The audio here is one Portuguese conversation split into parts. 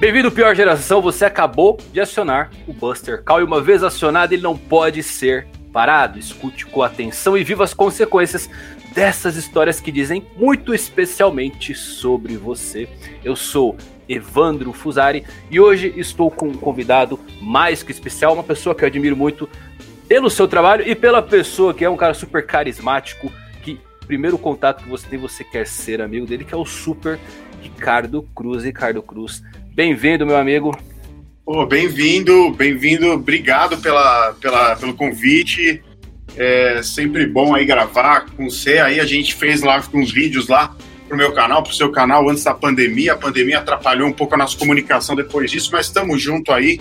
Bem-vindo, pior geração. Você acabou de acionar o Buster Call e uma vez acionado, ele não pode ser parado. Escute com atenção e viva as consequências dessas histórias que dizem muito especialmente sobre você. Eu sou Evandro Fusari e hoje estou com um convidado mais que especial, uma pessoa que eu admiro muito pelo seu trabalho e pela pessoa que é um cara super carismático, que primeiro contato que você tem, você quer ser amigo dele, que é o Super Ricardo Cruz. Ricardo Cruz, Bem-vindo, meu amigo. Oh, bem-vindo, bem-vindo. Obrigado pela, pela, pelo convite. É sempre bom aí gravar com você. Aí a gente fez lá uns vídeos lá pro meu canal, pro seu canal antes da pandemia. A pandemia atrapalhou um pouco a nossa comunicação depois disso, mas estamos junto aí.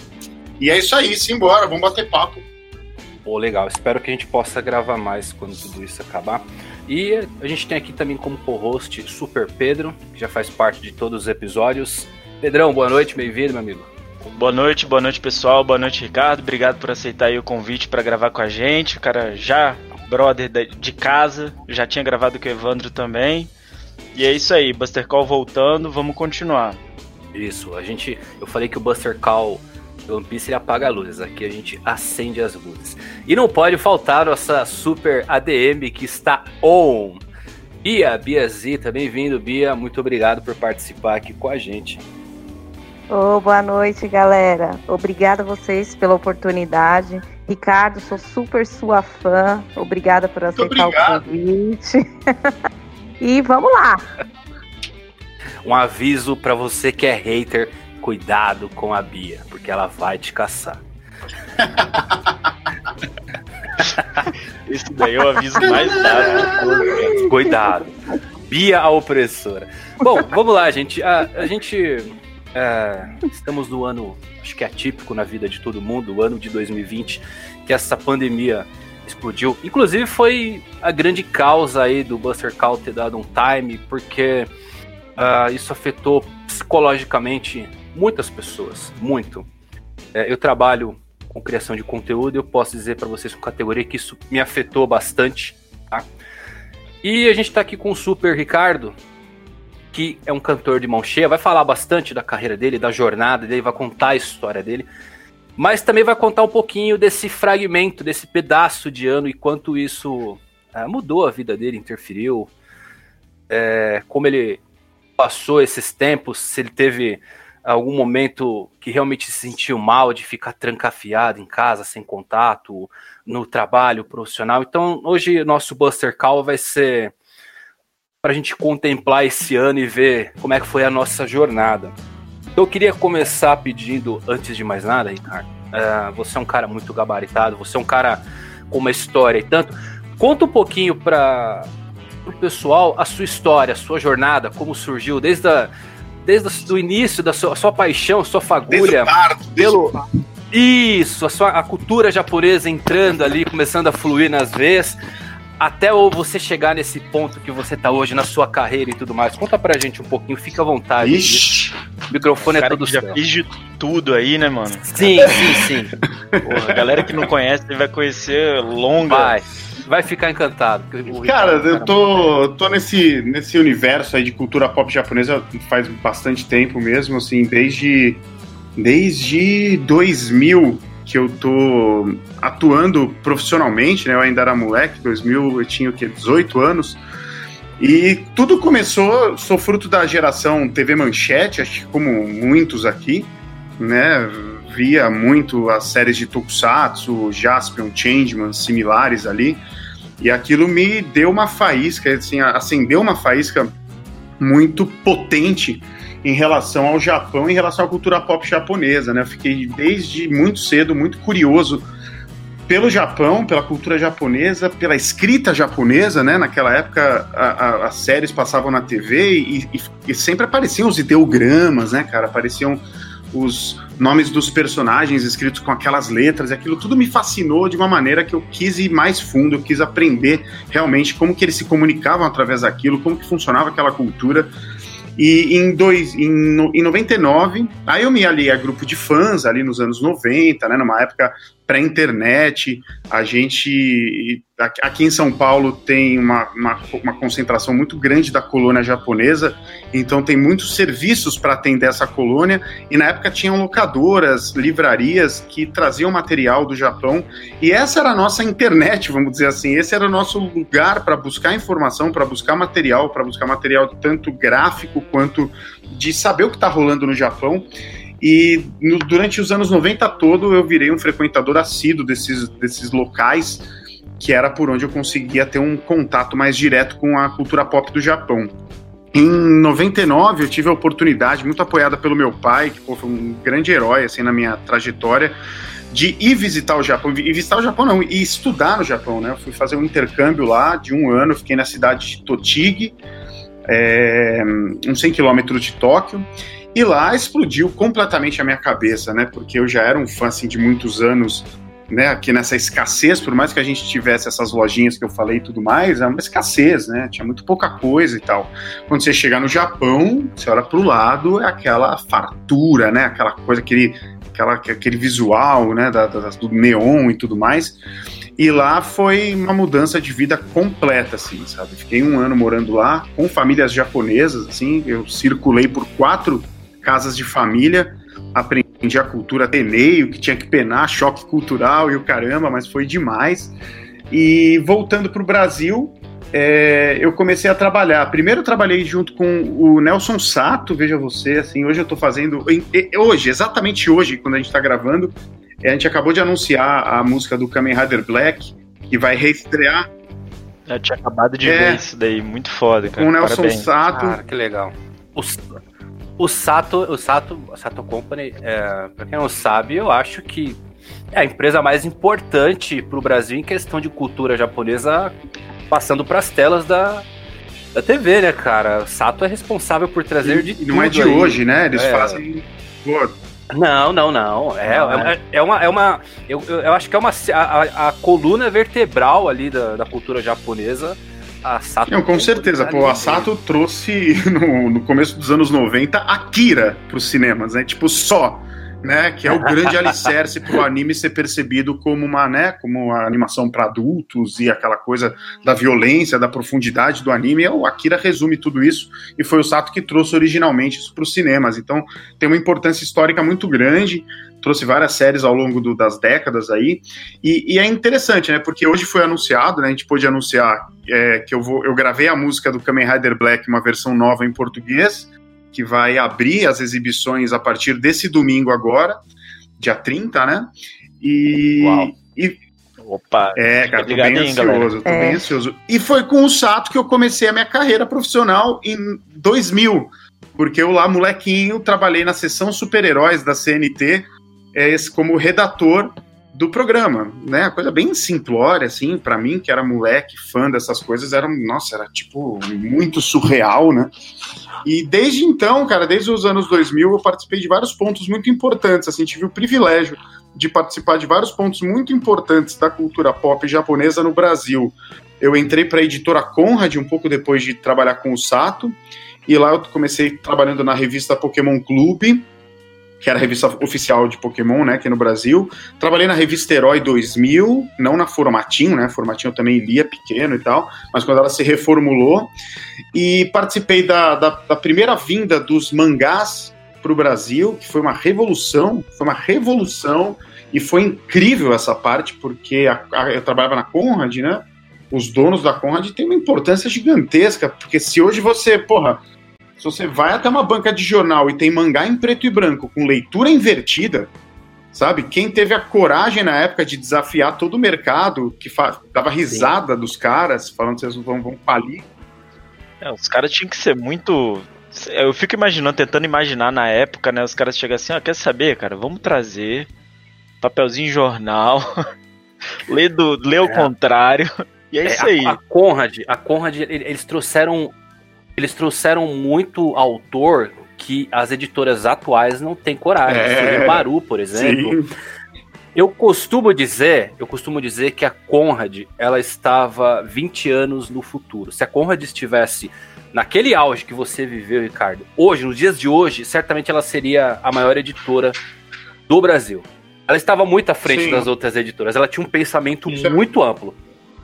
E é isso aí, simbora, vamos bater papo. Pô, legal. Espero que a gente possa gravar mais quando tudo isso acabar. E a gente tem aqui também como co-host Super Pedro, que já faz parte de todos os episódios. Pedrão, boa noite, bem-vindo, meu amigo. Boa noite, boa noite pessoal, boa noite Ricardo, obrigado por aceitar o convite para gravar com a gente. O cara já brother de casa, já tinha gravado com o Evandro também. E é isso aí, Buster Call voltando, vamos continuar. Isso, a gente, eu falei que o Buster Call do One Piece ele apaga a luz, aqui a gente acende as luzes. E não pode faltar nossa super ADM que está on. Bia, Bia Zita, bem-vindo, Bia. Muito obrigado por participar aqui com a gente. Oh, boa noite, galera. Obrigada a vocês pela oportunidade. Ricardo, sou super sua fã. Obrigada por aceitar o convite. e vamos lá. Um aviso para você que é hater, cuidado com a Bia, porque ela vai te caçar. Esse daí é o aviso mais dado. Cuidado. Bia a opressora. Bom, vamos lá, gente. A, a gente é, estamos no ano, acho que é atípico na vida de todo mundo, o ano de 2020, que essa pandemia explodiu. Inclusive foi a grande causa aí do Buster Call ter dado um time, porque uh, isso afetou psicologicamente muitas pessoas, muito. É, eu trabalho com criação de conteúdo eu posso dizer para vocês com categoria que isso me afetou bastante. Tá? E a gente está aqui com o Super Ricardo, que é um cantor de mão cheia, vai falar bastante da carreira dele, da jornada dele, vai contar a história dele, mas também vai contar um pouquinho desse fragmento, desse pedaço de ano e quanto isso é, mudou a vida dele, interferiu, é, como ele passou esses tempos, se ele teve algum momento que realmente se sentiu mal de ficar trancafiado em casa, sem contato, no trabalho profissional. Então, hoje nosso Buster Call vai ser para a gente contemplar esse ano e ver como é que foi a nossa jornada. Eu queria começar pedindo, antes de mais nada, Ricardo, uh, você é um cara muito gabaritado, você é um cara com uma história e tanto. Conta um pouquinho para o pessoal a sua história, a sua jornada, como surgiu, desde, a, desde o início da sua, sua paixão, sua fagulha. Parto, pelo... Isso, a, sua, a cultura japonesa entrando ali, começando a fluir nas veias até você chegar nesse ponto que você tá hoje na sua carreira e tudo mais. Conta pra gente um pouquinho, fica à vontade. Ixi, o microfone é todo já fiz de tudo aí, né, mano? Sim, sim, sim. Porra, a galera que não conhece vai conhecer longa. Vai. Vai ficar encantado. Cara, eu tô, tô nesse, nesse universo aí de cultura pop japonesa faz bastante tempo mesmo, assim, desde, desde 2000 que eu tô atuando profissionalmente, né? Eu ainda era moleque, 2000 eu tinha o quê? 18 anos. E tudo começou, sou fruto da geração TV Manchete, acho que como muitos aqui, né? Via muito as séries de Tokusatsu, Jaspion, Changeman, similares ali. E aquilo me deu uma faísca, assim, acendeu uma faísca muito potente em relação ao Japão, em relação à cultura pop japonesa, né? Eu fiquei desde muito cedo muito curioso pelo Japão, pela cultura japonesa, pela escrita japonesa, né? Naquela época a, a, as séries passavam na TV e, e, e, sempre apareciam os ideogramas, né, cara? Apareciam os nomes dos personagens escritos com aquelas letras, e aquilo tudo me fascinou de uma maneira que eu quis ir mais fundo, eu quis aprender realmente como que eles se comunicavam através daquilo, como que funcionava aquela cultura. E em, dois, em, em 99, aí eu me aliei a grupo de fãs ali nos anos 90, né, numa época pré-internet. A gente, aqui em São Paulo, tem uma, uma, uma, concentração muito grande da colônia japonesa, então tem muitos serviços para atender essa colônia. E na época tinham locadoras, livrarias que traziam material do Japão. E essa era a nossa internet, vamos dizer assim. Esse era o nosso lugar para buscar informação, para buscar material, para buscar material tanto gráfico quanto de saber o que está rolando no Japão. E no, durante os anos 90 todo eu virei um frequentador assíduo desses, desses locais, que era por onde eu conseguia ter um contato mais direto com a cultura pop do Japão. Em 99 eu tive a oportunidade, muito apoiada pelo meu pai, que pô, foi um grande herói assim na minha trajetória, de ir visitar o Japão, e visitar o Japão não, e estudar no Japão, né? Eu fui fazer um intercâmbio lá de um ano, fiquei na cidade de Totig, é, uns 100 quilômetros de Tóquio, e lá explodiu completamente a minha cabeça, né? Porque eu já era um fã assim, de muitos anos, né? Aqui nessa escassez, por mais que a gente tivesse essas lojinhas que eu falei e tudo mais, é uma escassez, né? Tinha muito pouca coisa e tal. Quando você chegar no Japão, você olha para o lado, é aquela fartura, né? Aquela coisa, aquele, aquela, aquele visual, né? Da, da, do neon e tudo mais. E lá foi uma mudança de vida completa, assim, sabe? Fiquei um ano morando lá com famílias japonesas, assim. Eu circulei por quatro casas de família, aprendi a cultura Ateneu, que tinha que penar, choque cultural e o caramba, mas foi demais. E voltando para o Brasil, é, eu comecei a trabalhar. Primeiro eu trabalhei junto com o Nelson Sato, veja você, assim, hoje eu estou fazendo, hoje, exatamente hoje, quando a gente está gravando, a gente acabou de anunciar a música do Kamen Rider Black, que vai reestrear. Eu tinha acabado de é, ver isso daí, muito foda, cara. Com o Nelson Parabéns. Sato. Cara, que legal. O, o Sato, o Sato, a Sato Company, é, pra quem não sabe, eu acho que é a empresa mais importante pro Brasil em questão de cultura japonesa, passando pras telas da, da TV, né, cara? O Sato é responsável por trazer e, de Não é de aí. hoje, né? Eles é. fazem. Pô, não, não, não. É, é, uma, é uma. É uma eu, eu acho que é uma. A, a coluna vertebral ali da, da cultura japonesa. A Sato. Não, com certeza. Pô, a Sato trouxe no, no começo dos anos 90 Akira pros cinemas, né? Tipo, só né, que é o grande alicerce para o anime ser percebido como uma, né, como uma animação para adultos e aquela coisa da violência, da profundidade do anime. O Akira resume tudo isso e foi o Sato que trouxe originalmente isso para os cinemas. Então tem uma importância histórica muito grande. Trouxe várias séries ao longo do, das décadas aí. E, e, é interessante, né? Porque hoje foi anunciado, né? A gente pôde anunciar é, que eu, vou, eu gravei a música do Kamen Rider Black, uma versão nova em português que vai abrir as exibições a partir desse domingo agora, dia 30, né? E. Uau. e Opa, é, cara, tô bem ansioso, tô é. bem ansioso. E foi com o Sato que eu comecei a minha carreira profissional em 2000, porque eu lá, molequinho, trabalhei na seção super-heróis da CNT é, como redator do programa, né? A coisa bem simplória, assim, para mim, que era moleque, fã dessas coisas, era, nossa, era tipo muito surreal, né? E desde então, cara, desde os anos 2000, eu participei de vários pontos muito importantes. Assim, tive o privilégio de participar de vários pontos muito importantes da cultura pop japonesa no Brasil. Eu entrei para a editora Conrad um pouco depois de trabalhar com o Sato, e lá eu comecei trabalhando na revista Pokémon Clube, que era a revista oficial de Pokémon, né, aqui no Brasil. Trabalhei na revista Herói 2000, não na Formatinho, né, Formatinho eu também lia pequeno e tal, mas quando ela se reformulou. E participei da, da, da primeira vinda dos mangás para o Brasil, que foi uma revolução, foi uma revolução, e foi incrível essa parte, porque a, a, eu trabalhava na Conrad, né, os donos da Conrad têm uma importância gigantesca, porque se hoje você, porra, se você vai até uma banca de jornal e tem mangá em preto e branco com leitura invertida, sabe? Quem teve a coragem na época de desafiar todo o mercado, que dava risada Sim. dos caras, falando que vocês vão, vão falir. É, os caras tinham que ser muito. Eu fico imaginando, tentando imaginar na época, né? Os caras chegam assim, ah, quer saber, cara? Vamos trazer papelzinho em jornal, ler, do, o é. contrário. E é, é isso aí. A, a Conrad, a Conrad, eles trouxeram eles trouxeram muito autor que as editoras atuais não têm coragem. É, Baru, por exemplo. Sim. Eu costumo dizer, eu costumo dizer que a Conrad, ela estava 20 anos no futuro. Se a Conrad estivesse naquele auge que você viveu, Ricardo, hoje, nos dias de hoje, certamente ela seria a maior editora do Brasil. ela estava muito à frente Sim. das outras editoras. Ela tinha um pensamento Isso é muito é... amplo.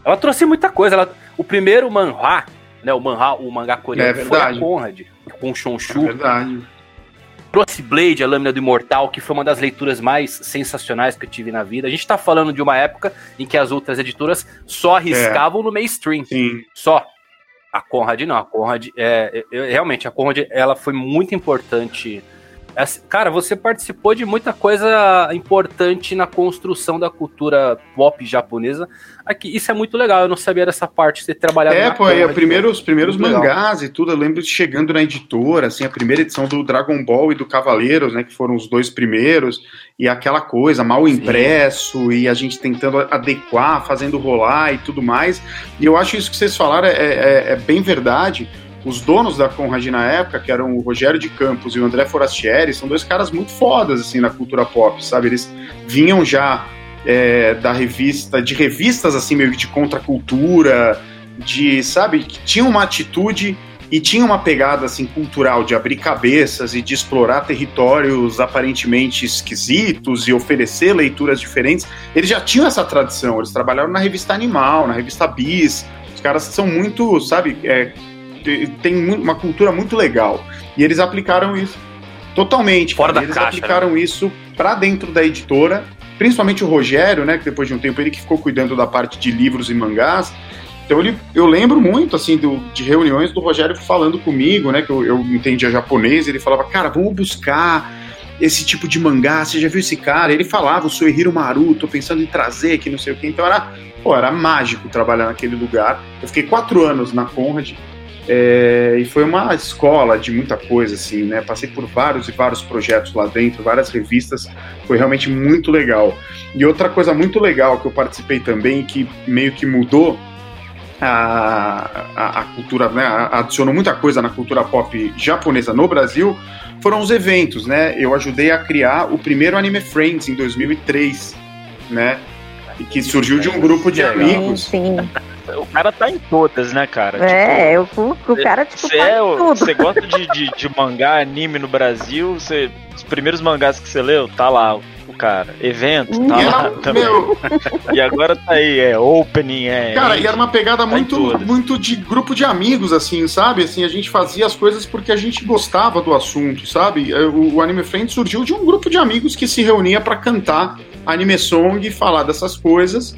Ela trouxe muita coisa. Ela, o primeiro manhwa, né, o manhwa, o mangá coreano é foi a Conrad, com o Shonshu. É verdade. Trouxe Blade, a Lâmina do Imortal, que foi uma das leituras mais sensacionais que eu tive na vida. A gente tá falando de uma época em que as outras editoras só arriscavam é. no mainstream. Sim. Só. A Conrad não, a Conrad, é, é, realmente, a Conrad, ela foi muito importante Cara, você participou de muita coisa importante na construção da cultura pop japonesa. Aqui, isso é muito legal, eu não sabia dessa parte, você trabalhava É, pô, é, primeiro, os primeiros mangás legal. e tudo, eu lembro de chegando na editora, assim, a primeira edição do Dragon Ball e do Cavaleiros, né, que foram os dois primeiros, e aquela coisa, mal impresso, Sim. e a gente tentando adequar, fazendo rolar e tudo mais. E eu acho isso que vocês falaram é, é, é bem verdade, os donos da Conrad na época, que eram o Rogério de Campos e o André Forastieri, são dois caras muito fodas, assim, na cultura pop, sabe? Eles vinham já é, da revista, de revistas, assim, meio que de contracultura, de, sabe, que tinham uma atitude e tinha uma pegada, assim, cultural de abrir cabeças e de explorar territórios aparentemente esquisitos e oferecer leituras diferentes. Eles já tinham essa tradição, eles trabalharam na revista Animal, na revista Bis, os caras são muito, sabe, é, tem uma cultura muito legal. E eles aplicaram isso totalmente. Fora da eles caixa, aplicaram né? isso para dentro da editora, principalmente o Rogério, né, que depois de um tempo ele que ficou cuidando da parte de livros e mangás. Então ele, eu lembro muito assim do, de reuniões do Rogério falando comigo, né, que eu, eu entendia japonês, ele falava: "Cara, vamos buscar esse tipo de mangá, você já viu esse cara? Ele falava, o Suehiro Maru, tô pensando em trazer, que não sei o que. Então era, pô, era mágico trabalhar naquele lugar. Eu fiquei quatro anos na Conrad, é, e foi uma escola de muita coisa, assim, né? Passei por vários e vários projetos lá dentro, várias revistas, foi realmente muito legal. E outra coisa muito legal que eu participei também, que meio que mudou a, a, a cultura, né? Adicionou muita coisa na cultura pop japonesa no Brasil, foram os eventos, né? Eu ajudei a criar o primeiro Anime Friends em 2003, né? E que surgiu de um grupo de amigos. Sim, sim. O cara tá em todas, né, cara? É, tipo, o, o cara, tipo, tá é, tudo. Você gosta de, de, de, mangá, anime no Brasil? Você, os primeiros mangás que você leu, tá lá o cara. Evento, tá lá também. Meu... E agora tá aí, é opening, é... Cara, e era uma pegada tá muito, muito de grupo de amigos, assim, sabe? Assim, a gente fazia as coisas porque a gente gostava do assunto, sabe? É, o, o Anime Friends surgiu de um grupo de amigos que se reunia para cantar anime song e falar dessas coisas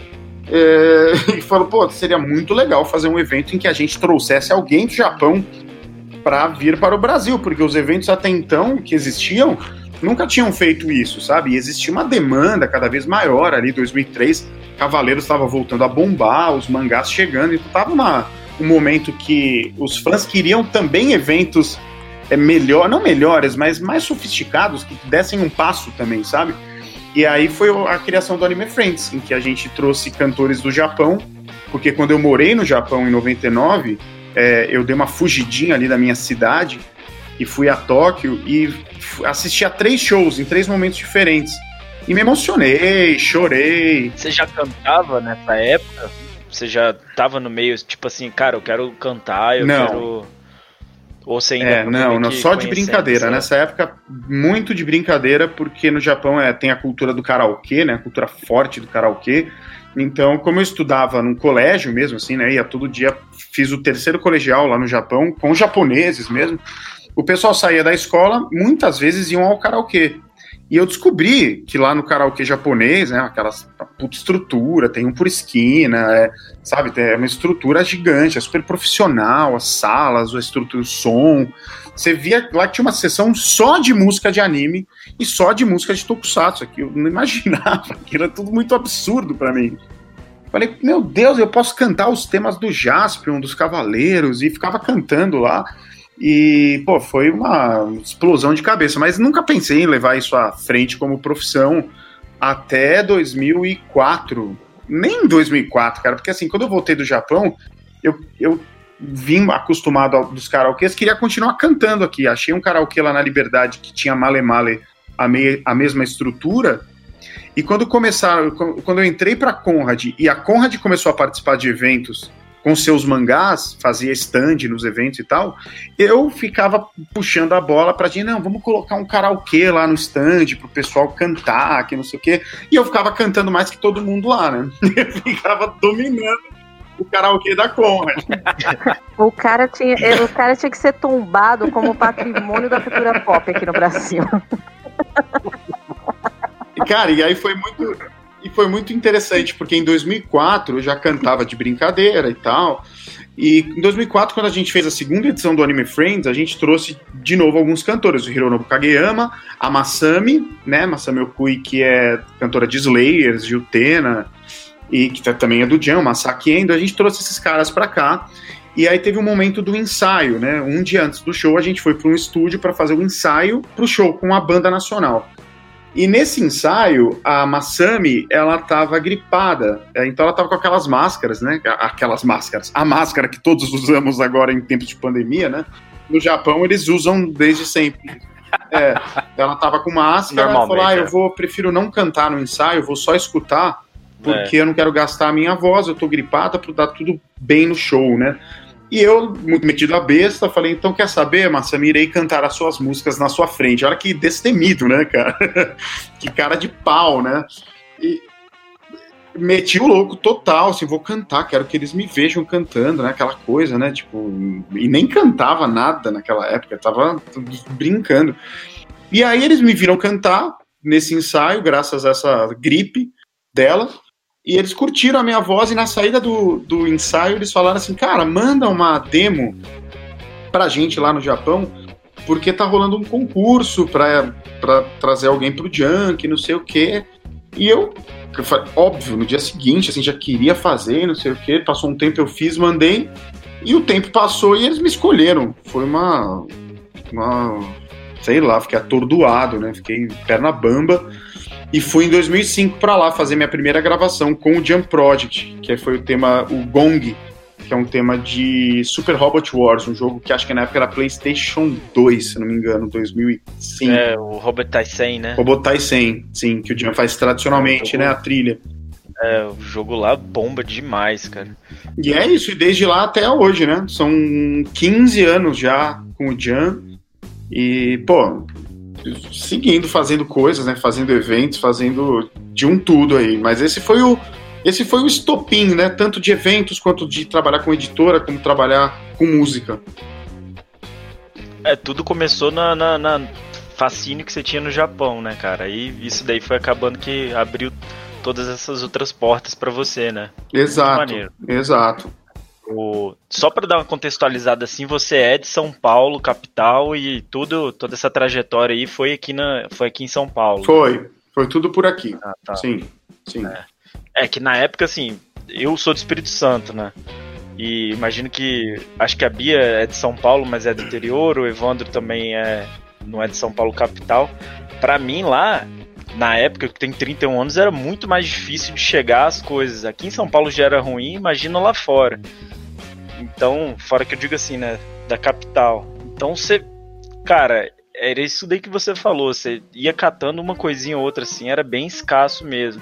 é, e falou, pô, seria muito legal fazer um evento em que a gente trouxesse alguém do Japão para vir para o Brasil, porque os eventos até então que existiam nunca tinham feito isso, sabe? E existia uma demanda cada vez maior ali, 2003, Cavaleiros estava voltando a bombar, os mangás chegando, então tava uma, um momento que os fãs queriam também eventos é, melhor, não melhores, mas mais sofisticados, que dessem um passo também, sabe? E aí foi a criação do Anime Friends, em que a gente trouxe cantores do Japão, porque quando eu morei no Japão em 99, é, eu dei uma fugidinha ali da minha cidade e fui a Tóquio e assisti a três shows em três momentos diferentes. E me emocionei, chorei. Você já cantava nessa época? Você já tava no meio, tipo assim, cara, eu quero cantar, eu Não. quero ou você ainda é, não, não, só de brincadeira. Nessa época, muito de brincadeira, porque no Japão é, tem a cultura do karaokê, né? A cultura forte do karaokê. Então, como eu estudava num colégio mesmo, assim, né? Ia todo dia, fiz o terceiro colegial lá no Japão, com japoneses mesmo. O pessoal saía da escola, muitas vezes iam ao karaokê. E eu descobri que lá no karaokê japonês, né, aquelas puta estrutura, tem um por esquina, é, sabe, é uma estrutura gigante, é super profissional, as salas, a estrutura, o som. Você via lá que tinha uma sessão só de música de anime e só de música de tokusatsu, aqui eu não imaginava, aquilo era tudo muito absurdo para mim. Falei, meu Deus, eu posso cantar os temas do Jaspion, dos Cavaleiros, e ficava cantando lá. E, pô, foi uma explosão de cabeça, mas nunca pensei em levar isso à frente como profissão até 2004. Nem 2004, cara, porque assim, quando eu voltei do Japão, eu, eu vim acostumado aos dos karaokês, queria continuar cantando aqui. Achei um karaokê lá na Liberdade que tinha Male Male a, me, a mesma estrutura. E quando começaram, quando eu entrei para Conrad e a Conrad começou a participar de eventos com seus mangás, fazia stand nos eventos e tal, eu ficava puxando a bola pra gente, não, vamos colocar um karaokê lá no stand pro pessoal cantar, que não sei o quê. E eu ficava cantando mais que todo mundo lá, né? Eu ficava dominando o karaokê da Conrad. o, cara tinha, o cara tinha que ser tombado como patrimônio da cultura pop aqui no Brasil. Cara, e aí foi muito e foi muito interessante, porque em 2004 eu já cantava de brincadeira e tal. E em 2004, quando a gente fez a segunda edição do Anime Friends, a gente trouxe de novo alguns cantores, o Hironobu Kageyama, a Masami, né, Masami Okui, que é cantora de Slayers, de Utena, e que tá, também é do Jam, Masaki Endo, a gente trouxe esses caras para cá. E aí teve um momento do ensaio, né? Um dia antes do show, a gente foi para um estúdio para fazer o um ensaio pro show com a banda nacional. E nesse ensaio, a Masami, ela tava gripada. É, então ela tava com aquelas máscaras, né? Aquelas máscaras. A máscara que todos usamos agora em tempos de pandemia, né? No Japão eles usam desde sempre. É, ela tava com máscara, ela falou: ah, eu é. vou, prefiro não cantar no ensaio, vou só escutar, porque é. eu não quero gastar a minha voz, eu tô gripada para dar tudo bem no show, né? E eu, muito metido a besta, falei, então quer saber, Massami, irei cantar as suas músicas na sua frente. Olha que destemido, né, cara? que cara de pau, né? E meti o louco total, assim, vou cantar, quero que eles me vejam cantando, né? Aquela coisa, né? Tipo, e nem cantava nada naquela época, tava brincando. E aí eles me viram cantar nesse ensaio, graças a essa gripe dela. E eles curtiram a minha voz e na saída do, do ensaio eles falaram assim, cara, manda uma demo pra gente lá no Japão, porque tá rolando um concurso pra, pra trazer alguém pro Junk, não sei o quê. E eu, eu falei, óbvio, no dia seguinte, assim, já queria fazer, não sei o quê. Passou um tempo, eu fiz, mandei. E o tempo passou e eles me escolheram. Foi uma. uma sei lá, fiquei atordoado, né? Fiquei perna bamba. E fui em 2005 para lá fazer minha primeira gravação com o Jump Project, que foi o tema, o Gong, que é um tema de Super Robot Wars, um jogo que acho que na época era PlayStation 2, se não me engano, 2005. É, o Robot Tyson, né? Robot Tyson, sim, que o Jump faz tradicionalmente, é, né, a trilha. É, o jogo lá bomba demais, cara. E é isso, e desde lá até hoje, né? São 15 anos já com o Jam. E, pô, seguindo, fazendo coisas, né? Fazendo eventos, fazendo de um tudo aí. Mas esse foi o esse foi o estopim, né? Tanto de eventos quanto de trabalhar com editora, como trabalhar com música. É, tudo começou na, na, na fascínio que você tinha no Japão, né, cara? E isso daí foi acabando que abriu todas essas outras portas para você, né? Exato. Exato. O, só para dar uma contextualizada assim, você é de São Paulo, capital, e tudo, toda essa trajetória aí foi aqui, na, foi aqui em São Paulo. Foi, foi tudo por aqui. Ah, tá. Sim, sim. É. é. que na época, assim, eu sou do Espírito Santo, né? E imagino que. Acho que a Bia é de São Paulo, mas é do interior, o Evandro também é, não é de São Paulo capital. Para mim lá, na época que tem 31 anos, era muito mais difícil de chegar às coisas. Aqui em São Paulo já era ruim, imagina lá fora. Então, fora que eu digo assim, né? Da capital. Então você. Cara, era isso daí que você falou. Você ia catando uma coisinha ou outra, assim, era bem escasso mesmo.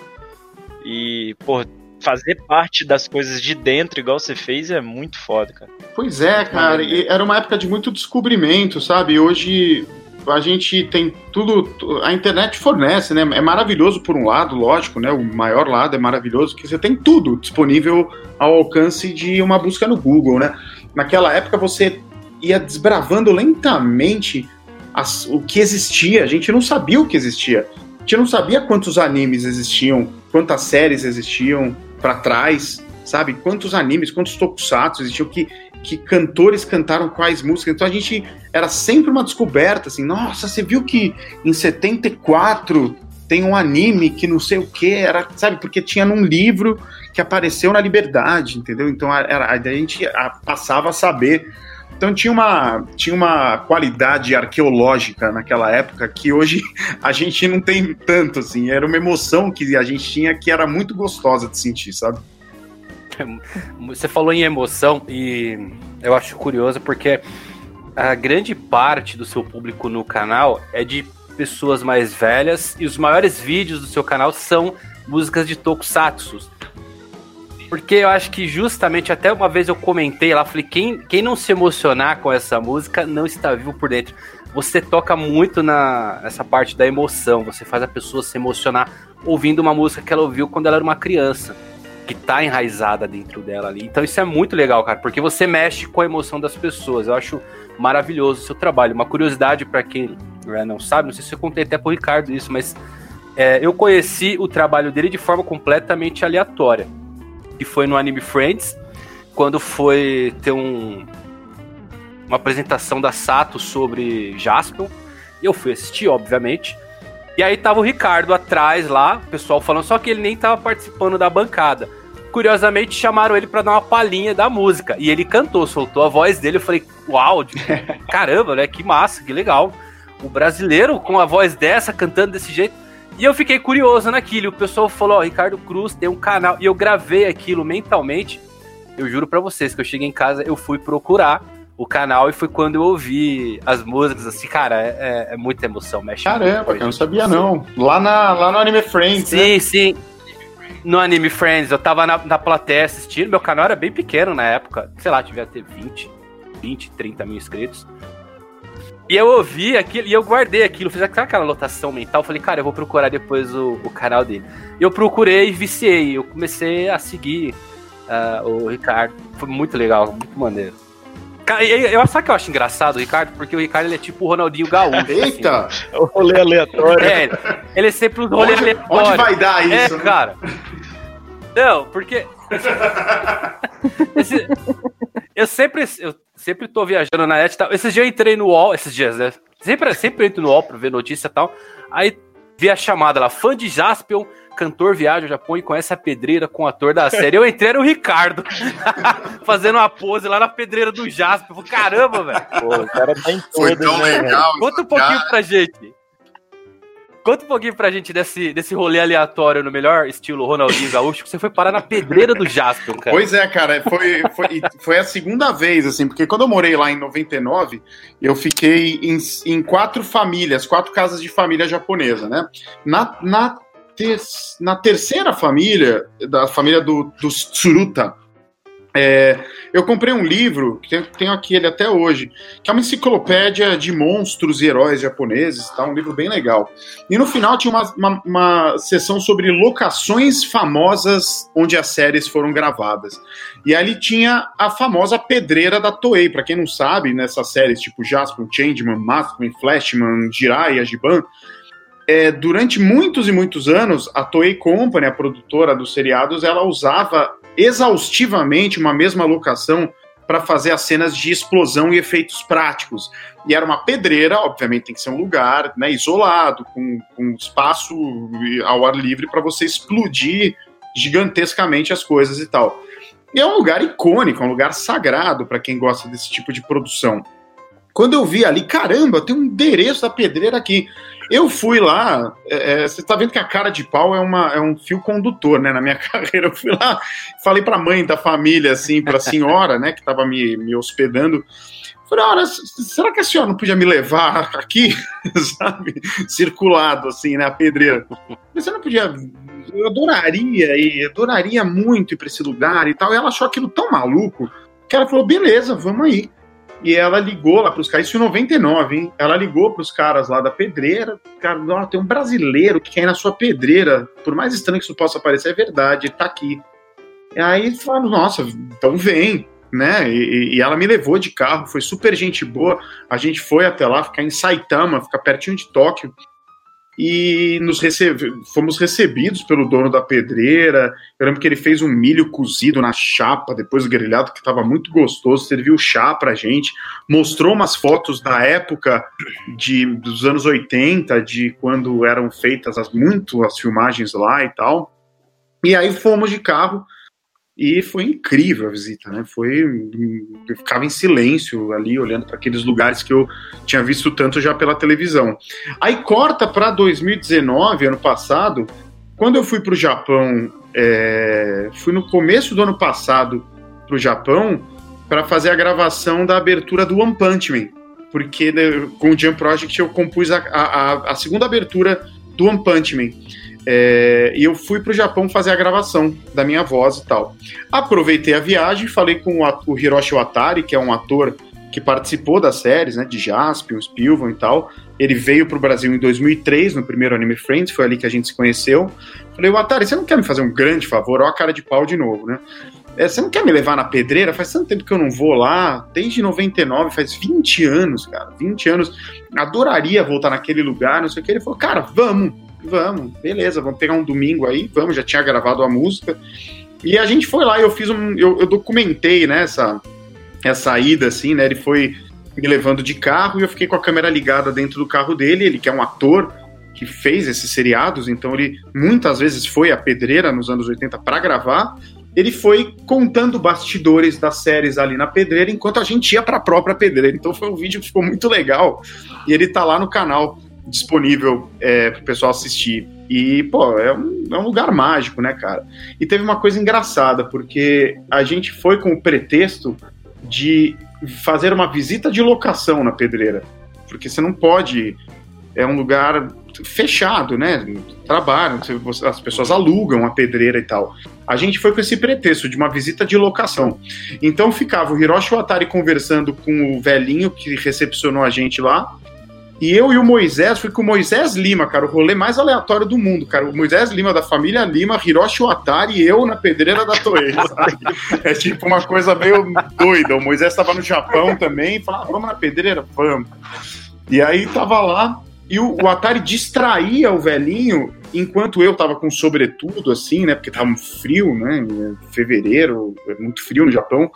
E, pô, fazer parte das coisas de dentro, igual você fez, é muito foda, cara. Pois é, cara. E era uma época de muito descobrimento, sabe? Hoje a gente tem tudo, a internet fornece, né? É maravilhoso por um lado, lógico, né? O maior lado é maravilhoso que você tem tudo disponível ao alcance de uma busca no Google, né? Naquela época você ia desbravando lentamente as, o que existia, a gente não sabia o que existia. A gente não sabia quantos animes existiam, quantas séries existiam para trás, sabe? Quantos animes, quantos tokusatsu existiam, que que cantores cantaram quais músicas. Então a gente era sempre uma descoberta, assim, nossa, você viu que em 74 tem um anime que não sei o que, era, sabe, porque tinha num livro que apareceu na Liberdade, entendeu? Então era, a gente passava a saber. Então tinha uma, tinha uma qualidade arqueológica naquela época que hoje a gente não tem tanto, assim. Era uma emoção que a gente tinha que era muito gostosa de sentir, sabe? Você falou em emoção e eu acho curioso porque a grande parte do seu público no canal é de pessoas mais velhas e os maiores vídeos do seu canal são músicas de tokusatsu. Porque eu acho que justamente até uma vez eu comentei lá, falei, quem, quem não se emocionar com essa música não está vivo por dentro. Você toca muito na, nessa parte da emoção, você faz a pessoa se emocionar ouvindo uma música que ela ouviu quando ela era uma criança, que tá enraizada dentro dela ali. Então isso é muito legal, cara, porque você mexe com a emoção das pessoas. Eu acho maravilhoso o seu trabalho. Uma curiosidade para quem né, não sabe, não sei se eu contei até pro Ricardo isso, mas é, eu conheci o trabalho dele de forma completamente aleatória que foi no Anime Friends, quando foi ter um, uma apresentação da Sato sobre Jaspion. Eu fui assistir, obviamente. E aí tava o Ricardo atrás lá, o pessoal falando, só que ele nem tava participando da bancada. Curiosamente, chamaram ele para dar uma palhinha da música. E ele cantou, soltou a voz dele. Eu falei, uau, caramba, né? Que massa, que legal. O brasileiro com a voz dessa, cantando desse jeito. E eu fiquei curioso naquilo. O pessoal falou: Ó, oh, Ricardo Cruz tem um canal. E eu gravei aquilo mentalmente. Eu juro para vocês que eu cheguei em casa, eu fui procurar o canal e foi quando eu ouvi as músicas, assim, cara, é, é, é muita emoção, mexe Caramba, eu não sabia não. Lá, na, lá no Anime Friends, Sim, né? sim. No Anime Friends, eu tava na, na plateia assistindo, meu canal era bem pequeno na época, sei lá, devia ter 20, 20, 30 mil inscritos. E eu ouvi aquilo, e eu guardei aquilo, fiz aquela lotação mental, falei, cara, eu vou procurar depois o, o canal dele. E eu procurei e viciei, eu comecei a seguir uh, o Ricardo. Foi muito legal, muito maneiro. Eu, sabe que eu acho engraçado o Ricardo? Porque o Ricardo ele é tipo o Ronaldinho Gaúcho. Assim. Eita! Assim. o rolê aleatório. É, ele é sempre os rolês aleatórios. Onde vai dar é, isso? É, né? cara. Não, porque. Esse, eu sempre. Eu sempre tô viajando na net e tal. Esses dias eu entrei no UOL, esses dias, né? Sempre, sempre entro no UOL pra ver notícia e tal. Aí vi a chamada lá, fã de Jaspion, cantor viaja ao Japão e conhece a pedreira com o ator da série. Eu entrei no Ricardo, fazendo uma pose lá na pedreira do Jaspion. Caramba, velho. Pô, o cara tá em todo, Foi tão né, legal. Conta um pouquinho cara. pra gente. Conta um pouquinho pra gente desse, desse rolê aleatório no melhor estilo Ronaldinho Gaúcho, que você foi parar na pedreira do Jaspion, cara. Pois é, cara, foi, foi, foi a segunda vez, assim, porque quando eu morei lá em 99, eu fiquei em, em quatro famílias, quatro casas de família japonesa, né? Na, na, ter, na terceira família, da família do, dos Tsuruta, é, eu comprei um livro, que tenho aqui ele até hoje, que é uma enciclopédia de monstros e heróis japoneses, tá? um livro bem legal. E no final tinha uma, uma, uma sessão sobre locações famosas onde as séries foram gravadas. E ali tinha a famosa pedreira da Toei, para quem não sabe, nessas séries tipo Jasper, Changeman, Maskman, Flashman, Jirai, Ajiban, é, durante muitos e muitos anos, a Toei Company, a produtora dos seriados, ela usava exaustivamente uma mesma locação para fazer as cenas de explosão e efeitos práticos. E era uma pedreira, obviamente tem que ser um lugar né, isolado, com, com espaço ao ar livre para você explodir gigantescamente as coisas e tal. E é um lugar icônico, é um lugar sagrado para quem gosta desse tipo de produção. Quando eu vi ali, caramba, tem um endereço da pedreira aqui. Eu fui lá, é, é você está vendo que a cara de pau é, uma, é um fio condutor, né? Na minha carreira, eu fui lá, falei para a mãe da família, assim, para a senhora, né, que estava me, me hospedando. Falei, olha, será que a senhora não podia me levar aqui, sabe? Circulado, assim, né? A pedreira. Você não podia. Eu adoraria e adoraria muito ir para esse lugar e tal. E ela achou aquilo tão maluco que ela falou: beleza, vamos aí. E ela ligou lá para os caras, isso em 99, hein? Ela ligou para os caras lá da pedreira. Cara, ó, tem um brasileiro que ir na sua pedreira. Por mais estranho que isso possa parecer, é verdade, ele tá aqui. E aí falaram, nossa, então vem, né? E, e, ela me levou de carro, foi super gente boa. A gente foi até lá, ficar em Saitama, ficar pertinho de Tóquio e nos recebe, fomos recebidos pelo dono da pedreira. Eu lembro que ele fez um milho cozido na chapa, depois grelhado, que estava muito gostoso, serviu chá pra gente, mostrou umas fotos da época de, dos anos 80, de quando eram feitas as, muito as filmagens lá e tal. E aí fomos de carro e foi incrível a visita, né? Foi. Eu ficava em silêncio ali, olhando para aqueles lugares que eu tinha visto tanto já pela televisão. Aí corta para 2019, ano passado, quando eu fui para o Japão, é... fui no começo do ano passado para o Japão para fazer a gravação da abertura do One Punch Man, porque né, com o Jump Project eu compus a, a, a segunda abertura do One Punch Man. É, e eu fui para o Japão fazer a gravação da minha voz e tal. Aproveitei a viagem, falei com o, Hiroshi Watari, que é um ator que participou das séries, né, de Jaspion, Spilvan e tal. Ele veio para o Brasil em 2003, no primeiro Anime Friends, foi ali que a gente se conheceu. Falei, Watari, você não quer me fazer um grande favor? Olha a cara de pau de novo, né? É, você não quer me levar na pedreira? Faz tanto tempo que eu não vou lá, desde 99, faz 20 anos, cara, 20 anos. Adoraria voltar naquele lugar, não sei o que. Ele falou, cara, vamos, vamos, beleza, vamos pegar um domingo aí, vamos, já tinha gravado a música. E a gente foi lá eu fiz um. Eu, eu documentei, né, essa, essa ida, assim, né? Ele foi me levando de carro e eu fiquei com a câmera ligada dentro do carro dele, ele que é um ator que fez esses seriados, então ele muitas vezes foi a pedreira nos anos 80 para gravar ele foi contando bastidores das séries ali na pedreira, enquanto a gente ia para a própria pedreira. Então foi um vídeo que ficou muito legal e ele tá lá no canal disponível é, para o pessoal assistir. E, pô, é um, é um, lugar mágico, né, cara? E teve uma coisa engraçada, porque a gente foi com o pretexto de fazer uma visita de locação na pedreira. Porque você não pode. É um lugar fechado, né? Trabalham, as pessoas alugam a pedreira e tal. A gente foi com esse pretexto de uma visita de locação. Então ficava o Hiroshi Watari conversando com o velhinho que recepcionou a gente lá. E eu e o Moisés, fui com o Moisés Lima, cara, o rolê mais aleatório do mundo, cara. O Moisés Lima, da família Lima, Hiroshi Watari e eu na pedreira da Toei? É tipo uma coisa meio doida. O Moisés estava no Japão também, falava, ah, vamos na pedreira? Vamos. E aí tava lá, e o, o, Atari distraía o velhinho enquanto eu tava com sobretudo, assim, né? Porque tava frio, né? Fevereiro, muito frio no Japão.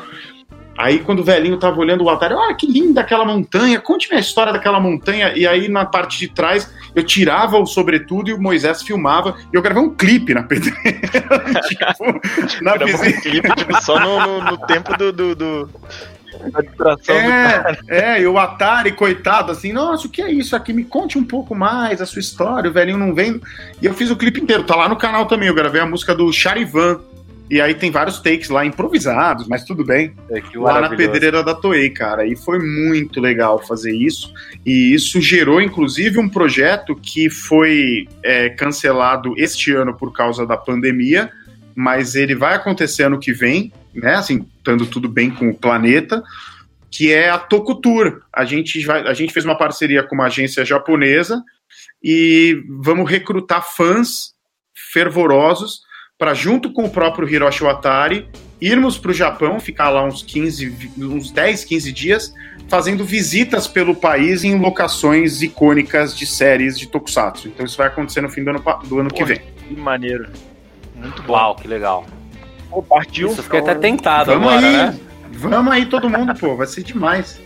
Aí, quando o velhinho tava olhando o Atari, olha que linda aquela montanha, conte-me a história daquela montanha. E aí, na parte de trás, eu tirava o sobretudo e o Moisés filmava. E eu gravei um clipe na pedreira. tipo, na um clipe tipo, só no, no, no tempo do, do, do é, é, e o Atari, coitado, assim, nossa, o que é isso aqui? Me conte um pouco mais a sua história, o velhinho não vem. E eu fiz o clipe inteiro, tá lá no canal também, eu gravei a música do Charivan. E aí tem vários takes lá improvisados, mas tudo bem. É, lá na pedreira da Toei, cara. E foi muito legal fazer isso. E isso gerou, inclusive, um projeto que foi é, cancelado este ano por causa da pandemia, mas ele vai acontecer ano que vem, né? Assim, estando tudo bem com o planeta, que é a Tokutur. A gente, vai, a gente fez uma parceria com uma agência japonesa e vamos recrutar fãs fervorosos para, junto com o próprio Hiroshi Watari, irmos para o Japão, ficar lá uns 15, uns 10, 15 dias, fazendo visitas pelo país em locações icônicas de séries de Tokusatsu. Então isso vai acontecer no fim do ano, do ano Pô, que vem. Que maneiro. Muito bom. Uau, que legal. Pô, partiu. Isso, fiquei até tentado Vamos agora, aí. né? Vamos aí todo mundo, pô, vai ser demais.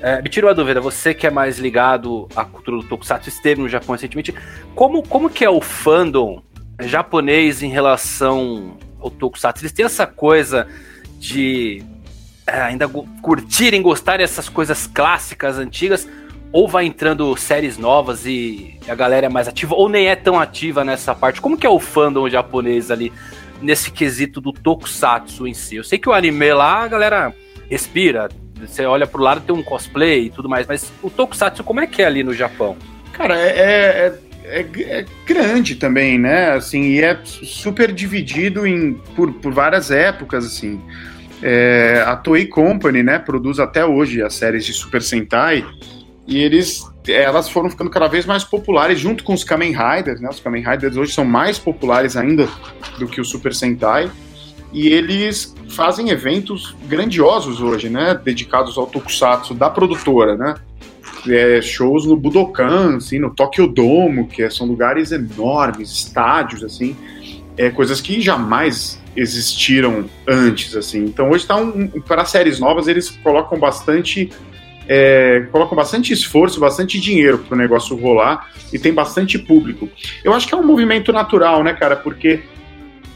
É, me tira uma dúvida, você que é mais ligado à cultura do Tokusatsu, esteve no Japão recentemente, como, como que é o fandom japonês em relação ao Tokusatsu? Eles têm essa coisa de é, ainda curtirem, gostarem dessas coisas clássicas, antigas, ou vai entrando séries novas e a galera é mais ativa, ou nem é tão ativa nessa parte? Como que é o fandom japonês ali nesse quesito do tokusatsu em si? Eu sei que o anime lá, a galera respira, você olha pro lado tem um cosplay e tudo mais, mas o tokusatsu como é que é ali no Japão? Cara, é, é, é, é grande também, né? Assim, e é super dividido em, por, por várias épocas, assim. É, a Toei Company, né, produz até hoje as séries de Super Sentai, e eles elas foram ficando cada vez mais populares junto com os Kamen Riders, né? Os Kamen Riders hoje são mais populares ainda do que o Super Sentai. E eles fazem eventos grandiosos hoje, né? Dedicados ao tokusatsu da produtora, né? É, shows no Budokan, assim, no Tokyo Domo, que são lugares enormes, estádios, assim, é, coisas que jamais existiram antes, assim. Então hoje tá um, para séries novas eles colocam bastante é, colocam bastante esforço, bastante dinheiro para o negócio rolar e tem bastante público. Eu acho que é um movimento natural, né, cara? Porque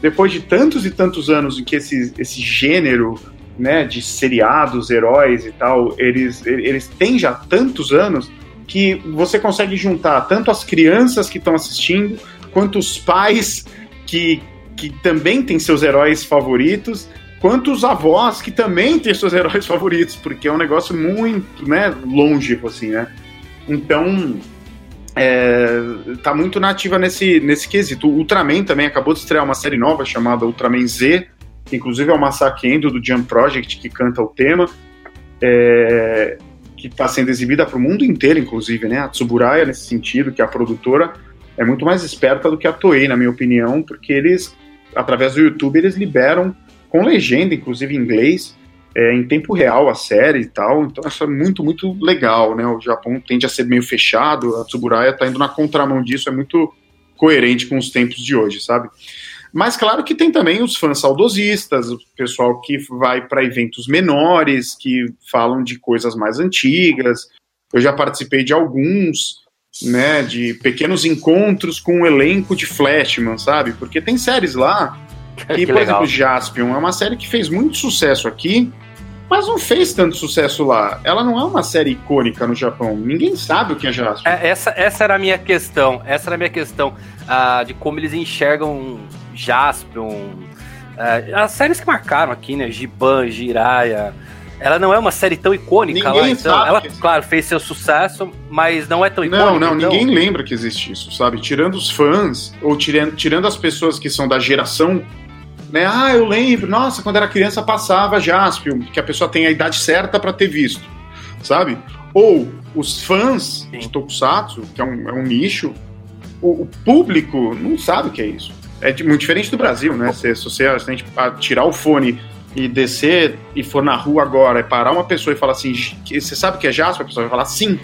depois de tantos e tantos anos em que esse, esse gênero né, de seriados, heróis e tal, eles, eles têm já tantos anos que você consegue juntar tanto as crianças que estão assistindo, quanto os pais que, que também têm seus heróis favoritos, quanto os avós que também têm seus heróis favoritos, porque é um negócio muito, né, longe, assim, né? Então, é, tá muito nativa nesse, nesse quesito. O Ultraman também acabou de estrear uma série nova chamada Ultraman Z, que inclusive é o Masaki Endo do Jump Project que canta o tema, é, que está sendo exibida para o mundo inteiro, inclusive, né? A Tsuburaya, nesse sentido, que é a produtora, é muito mais esperta do que a Toei, na minha opinião, porque eles, através do YouTube, eles liberam com legenda, inclusive em inglês, é, em tempo real a série e tal, então isso é muito, muito legal, né? O Japão tende a ser meio fechado, a Tsuburaya tá indo na contramão disso, é muito coerente com os tempos de hoje, sabe? Mas claro que tem também os fãs saudosistas, o pessoal que vai para eventos menores, que falam de coisas mais antigas. Eu já participei de alguns, né, de pequenos encontros com um elenco de Flashman, sabe? Porque tem séries lá que, que por legal. exemplo, Jaspion é uma série que fez muito sucesso aqui, mas não fez tanto sucesso lá. Ela não é uma série icônica no Japão. Ninguém sabe o que é Jaspion. É, essa, essa era a minha questão. Essa era a minha questão uh, de como eles enxergam Jaspion. Uh, as séries que marcaram aqui, né? Giban, Jiraya. Ela não é uma série tão icônica ninguém lá, então. Ela, claro, fez seu sucesso, mas não é tão icônica. Não, não, então... ninguém lembra que existe isso, sabe? Tirando os fãs, ou tirando, tirando as pessoas que são da geração né? Ah, eu lembro, nossa, quando era criança passava Jaspion, que a pessoa tem a idade certa para ter visto, sabe? Ou os fãs Sim. de Tokusatsu, que é um, é um nicho, o, o, público não sabe o que é isso. É muito diferente do Brasil, né? Se, se você se a gente tirar o fone e descer e for na rua agora e parar uma pessoa e falar assim, você sabe o que é Jaspion? A pessoa vai falar sim.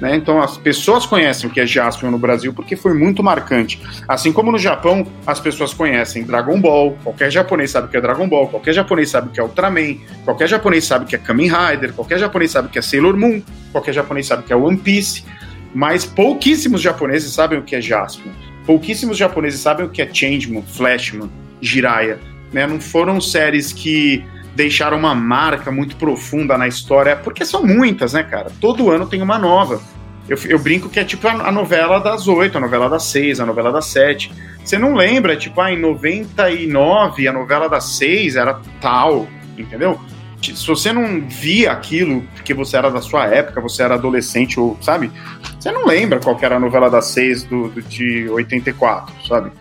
Né? Então as pessoas conhecem o que é Jaspion no Brasil porque foi muito marcante. Assim como no Japão as pessoas conhecem Dragon Ball, qualquer japonês sabe o que é Dragon Ball, qualquer japonês sabe o que é Ultraman, qualquer japonês sabe o que é Kamen Rider, qualquer japonês sabe o que é Sailor Moon, qualquer japonês sabe o que é One Piece, mas pouquíssimos japoneses sabem o que é Jaspion. Pouquíssimos japoneses sabem o que é Changeman, Flashman, Jiraiya. Né? Não foram séries que deixaram uma marca muito profunda na história, porque são muitas, né, cara? Todo ano tem uma nova. Eu, eu brinco que é tipo a, a, novela das oito, a novela das seis, a novela das sete. Você não lembra, tipo, ah, em 99 a novela das seis era tal, entendeu? Se você não via aquilo porque você era da sua época, você era adolescente, ou, sabe? Você não lembra qual era a novela das seis do, do, de 84, sabe?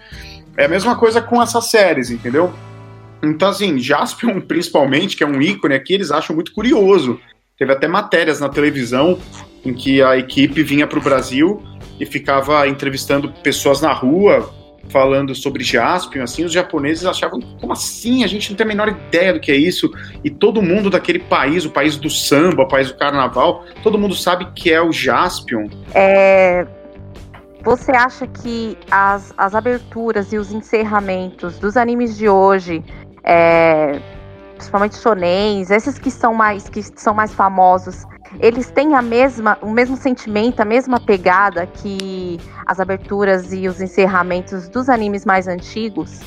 É a mesma coisa com essas séries, entendeu? Então, assim, Jaspion, principalmente, que é um ícone aqui, eles acham muito curioso. Teve até matérias na televisão em que a equipe vinha para o Brasil e ficava entrevistando pessoas na rua, falando sobre Jaspion, assim, os japoneses achavam, como assim? A gente não tem a menor ideia do que é isso. E todo mundo daquele país, o país do samba, o país do carnaval, todo mundo sabe que é o Jaspion. É, você acha que as, as aberturas e os encerramentos dos animes de hoje é, principalmente shonens, esses que são mais que são mais famosos, eles têm a mesma, o mesmo sentimento, a mesma pegada que as aberturas e os encerramentos dos animes mais antigos?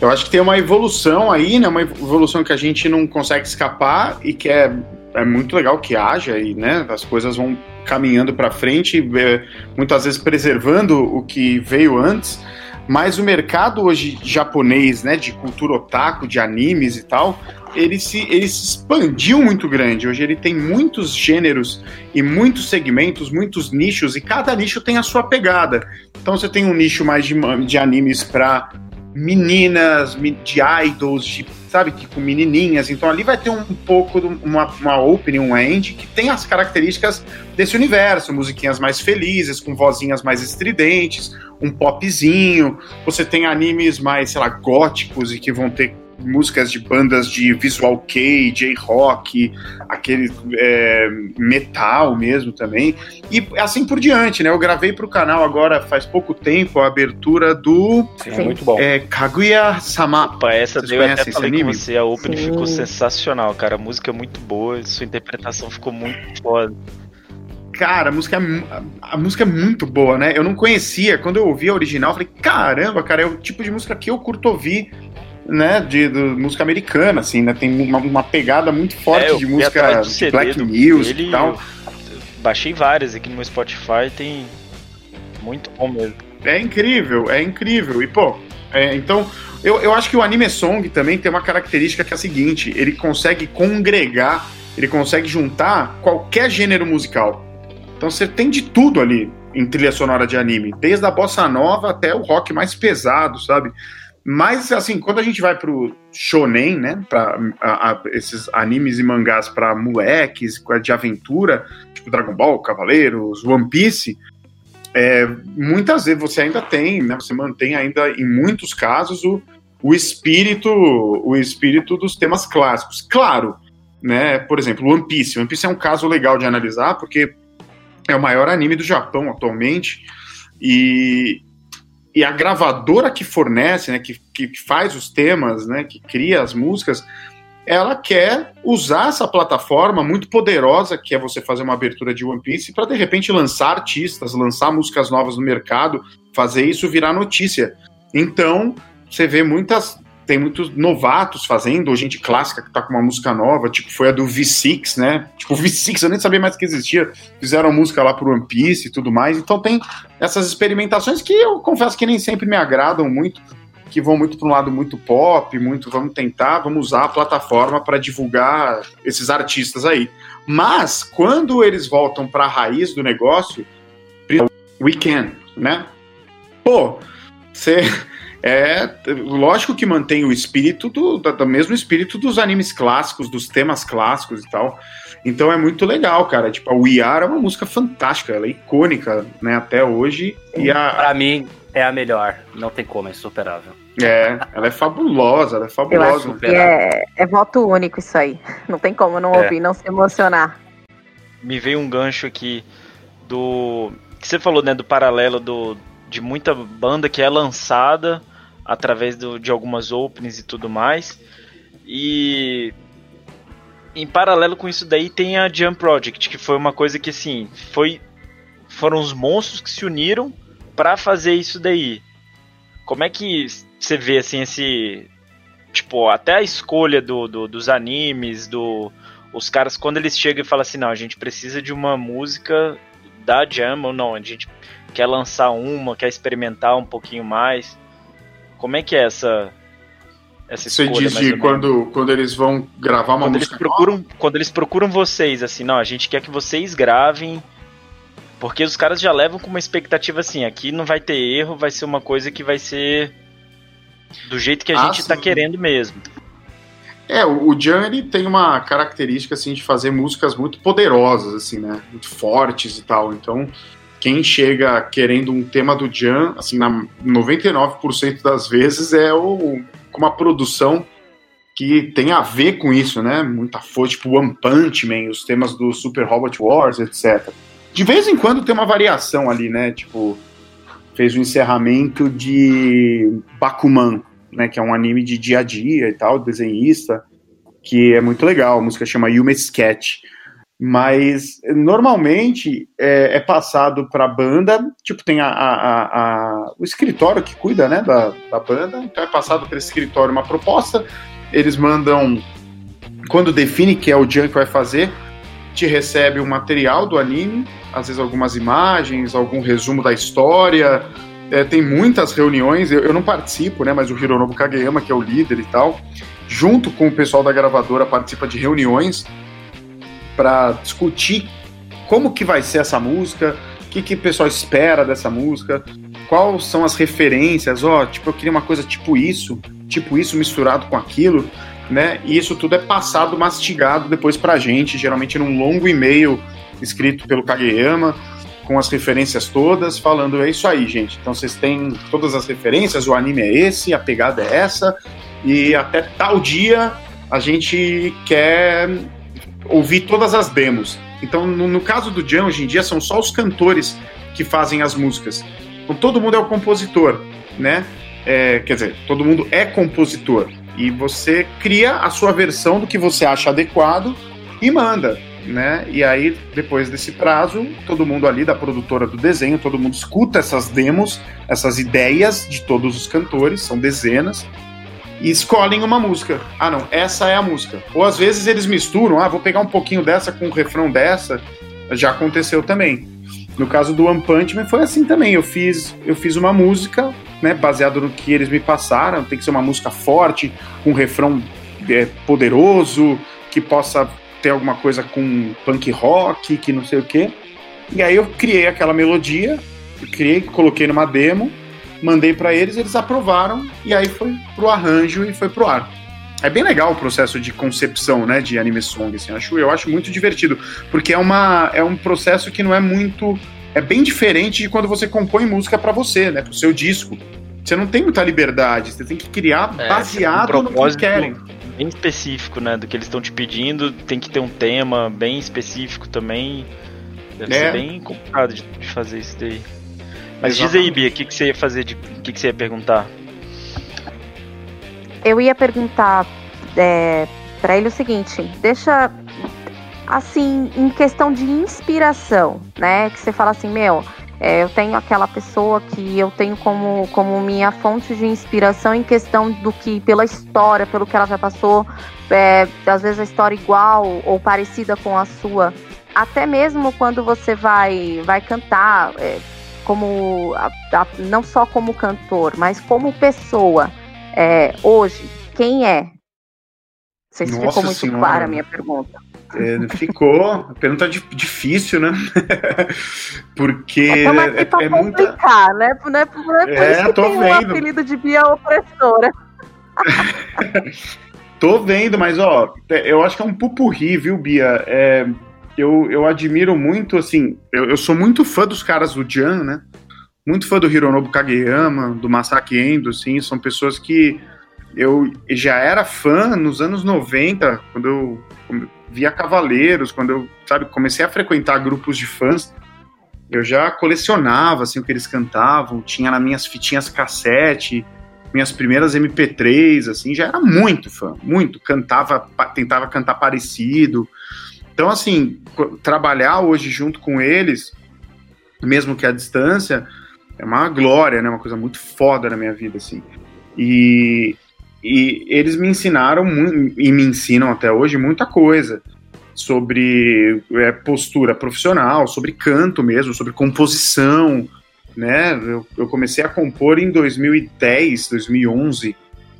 Eu acho que tem uma evolução aí, né? Uma evolução que a gente não consegue escapar e que é, é muito legal que haja e, né? As coisas vão caminhando para frente, é, muitas vezes preservando o que veio antes, mas o mercado hoje japonês, né, de cultura otaku, de animes e tal, ele se, ele se expandiu muito grande. Hoje ele tem muitos gêneros e muitos segmentos, muitos nichos, e cada nicho tem a sua pegada. Então você tem um nicho mais de, de animes para meninas, de idols, de, sabe, que com menininhas. Então ali vai ter um pouco de uma, uma opening, um end, que tem as características desse universo, musiquinhas mais felizes, com vozinhas mais estridentes, um popzinho. Você tem animes mais, sei lá, góticos e que vão ter músicas de bandas de visual kei, J-rock, aquele é, metal mesmo também, e assim por diante, né? Eu gravei para o canal agora faz pouco tempo a abertura do Sim, muito bom. É, Kaguya-sama. Opa, essa Vocês eu até falei anime? com você, a opening Sim. ficou sensacional, cara. A música é muito boa, sua interpretação ficou muito foda. Cara, a música, é, a, a, música é muito boa, né? Eu não conhecia, quando eu ouvi a original, eu falei, caramba, cara, é o tipo de música que eu curto ouvir né, de, de, música americana, assim, né? Tem uma, uma pegada muito forte é, de música de black music e tal. Baixei várias aqui no meu Spotify, tem muito bom mesmo. É incrível, é incrível. E, pô, é, então, eu, eu acho que o anime song também tem uma característica que é a seguinte: ele consegue congregar ele consegue juntar qualquer gênero musical. Então você tem de tudo ali em trilha sonora de anime, desde a bossa nova até o rock mais pesado, sabe? Mas, assim, quando a gente vai pro shonen, né, pra a, a, esses animes e mangás para moleques, de aventura, tipo Dragon Ball, Cavaleiros, One Piece, é, muitas vezes você ainda tem, né, você mantém ainda, em muitos casos, o, o espírito o espírito dos temas clássicos. Claro, né, por exemplo, One Piece. One Piece é um caso legal de analisar, porque é o maior anime do Japão atualmente, e, e a gravadora que fornece, né, que, que faz os temas, né, que cria as músicas, ela quer usar essa plataforma muito poderosa que é você fazer uma abertura de One Piece para de repente lançar artistas, lançar músicas novas no mercado, fazer isso virar notícia. Então, você vê muitas tem muitos novatos fazendo, ou gente clássica que tá com uma música nova, tipo, foi a do V6, né? Tipo, o V6 eu nem sabia mais que existia. Fizeram música lá pro One Piece e tudo mais. Então tem essas experimentações que eu confesso que nem sempre me agradam muito, que vão muito para um lado muito pop, muito vamos tentar, vamos usar a plataforma para divulgar esses artistas aí. Mas quando eles voltam para a raiz do negócio, we can, né? Pô, você é lógico que mantém o espírito do, do, mesmo espírito dos animes clássicos, dos temas clássicos e tal. Então é muito legal, cara. Tipo, a We Are é uma música fantástica, ela é icônica, né, até hoje. E a... Pra mim, é a melhor. Não tem como, é insuperável. É, ela é fabulosa, ela é fabulosa. Eu acho que é, é voto único isso aí. Não tem como não é. ouvir, não se emocionar. Me veio um gancho aqui do. que você falou, né? Do paralelo do, de muita banda que é lançada através do, de algumas openings e tudo mais. E em paralelo com isso daí tem a Jump Project, que foi uma coisa que assim, foi foram os monstros que se uniram para fazer isso daí. Como é que você vê assim esse tipo, até a escolha do, do, dos animes, do os caras quando eles chegam e falam assim, não, a gente precisa de uma música da Jam ou não, a gente quer lançar uma, quer experimentar um pouquinho mais. Como é que é essa essa Você diz de quando, quando eles vão gravar uma quando música eles procuram, nova? Quando eles procuram vocês, assim, não, a gente quer que vocês gravem, porque os caras já levam com uma expectativa assim, aqui não vai ter erro, vai ser uma coisa que vai ser do jeito que a ah, gente está querendo mesmo. É, o, o Jan, ele tem uma característica, assim, de fazer músicas muito poderosas, assim, né, muito fortes e tal, então quem chega querendo um tema do Jan, assim, na 99% das vezes é o, uma produção que tem a ver com isso, né? Muita força, tipo One Punch Man, os temas do Super Robot Wars, etc. De vez em quando tem uma variação ali, né? Tipo, fez o encerramento de Bakuman, né? Que é um anime de dia a dia e tal, desenhista, que é muito legal. A música chama Yuma Sketch mas normalmente é, é passado para a banda, tipo, tem a, a, a, o escritório que cuida né, da, da banda, então é passado para esse escritório uma proposta, eles mandam, quando define que é o Jan que vai fazer, te recebe o material do anime, às vezes algumas imagens, algum resumo da história, é, tem muitas reuniões, eu, eu, não participo, né, mas o Hironobu Kageyama, que é o líder e tal, junto com o pessoal da gravadora, participa de reuniões, para discutir como que vai ser essa música, o que, que o pessoal espera dessa música, quais são as referências, ó, oh, tipo, eu queria uma coisa tipo isso, tipo isso misturado com aquilo, né? E isso tudo é passado mastigado depois pra gente, geralmente num longo e-mail escrito pelo Kageyama, com as referências todas, falando é isso aí, gente. Então vocês têm todas as referências, o anime é esse, a pegada é essa, e até tal dia a gente quer ouvir todas as demos. Então, no, no caso do Jan, hoje em dia, são só os cantores que fazem as músicas. Então, todo mundo é o compositor, né? É, quer dizer, todo mundo é compositor. E você cria a sua versão do que você acha adequado e manda, né? E aí, depois desse prazo, todo mundo ali da produtora do desenho, todo mundo escuta essas demos, essas ideias de todos os cantores, são dezenas, e escolhem uma música. Ah, não, essa é a música. Ou às vezes eles misturam, ah, vou pegar um pouquinho dessa com o refrão dessa. Já aconteceu também. No caso do One Punch Man foi assim também. Eu fiz, eu fiz uma música, né, baseado no que eles me passaram. Tem que ser uma música forte, um refrão é, poderoso, que possa ter alguma coisa com punk rock, que não sei o quê. E aí eu criei aquela melodia, criei, coloquei numa demo, mandei para eles, eles aprovaram e aí foi pro arranjo e foi pro ar. É bem legal o processo de concepção, né, de anime song, assim, eu acho, eu acho muito divertido, porque é, uma, é um processo que não é muito, é bem diferente de quando você compõe música para você, né, pro seu disco. Você não tem muita liberdade, você tem que criar é, baseado um no que querem. Bem específico, né, do que eles estão te pedindo, tem que ter um tema bem específico também. Deve é. ser bem complicado de, de fazer isso daí. Mas Exatamente. diz aí, Bia, o que, que você ia fazer, de, o que, que você ia perguntar? Eu ia perguntar é, para ele o seguinte: deixa assim, em questão de inspiração, né? Que você fala assim, meu, é, eu tenho aquela pessoa que eu tenho como, como minha fonte de inspiração em questão do que, pela história, pelo que ela já passou, é, às vezes a história igual ou parecida com a sua. Até mesmo quando você vai, vai cantar, é, como a, a, não só como cantor, mas como pessoa é, hoje, quem é? Não sei se Nossa ficou muito senhora. clara a minha pergunta. É, ficou. A pergunta difícil, né? Porque é, é, é muita. Né? Não é, não é por é, isso que tô tem vendo. apelido de Bia Opressora. tô vendo, mas ó, eu acho que é um pupurri, viu, Bia? É, eu, eu admiro muito, assim, eu, eu sou muito fã dos caras do Jan, né? Muito fã do Hironobu Kageyama, do Masaki Endo, assim, são pessoas que eu já era fã nos anos 90, quando eu via Cavaleiros, quando eu, sabe, comecei a frequentar grupos de fãs, eu já colecionava, assim, o que eles cantavam, tinha nas minhas fitinhas cassete, minhas primeiras MP3, assim, já era muito fã, muito, cantava, tentava cantar parecido, então, assim, trabalhar hoje junto com eles, mesmo que à distância, é uma glória, né? Uma coisa muito foda na minha vida, assim. E, e eles me ensinaram e me ensinam até hoje muita coisa sobre é, postura profissional, sobre canto mesmo, sobre composição, né? Eu, eu, comecei a compor em 2010, 2011,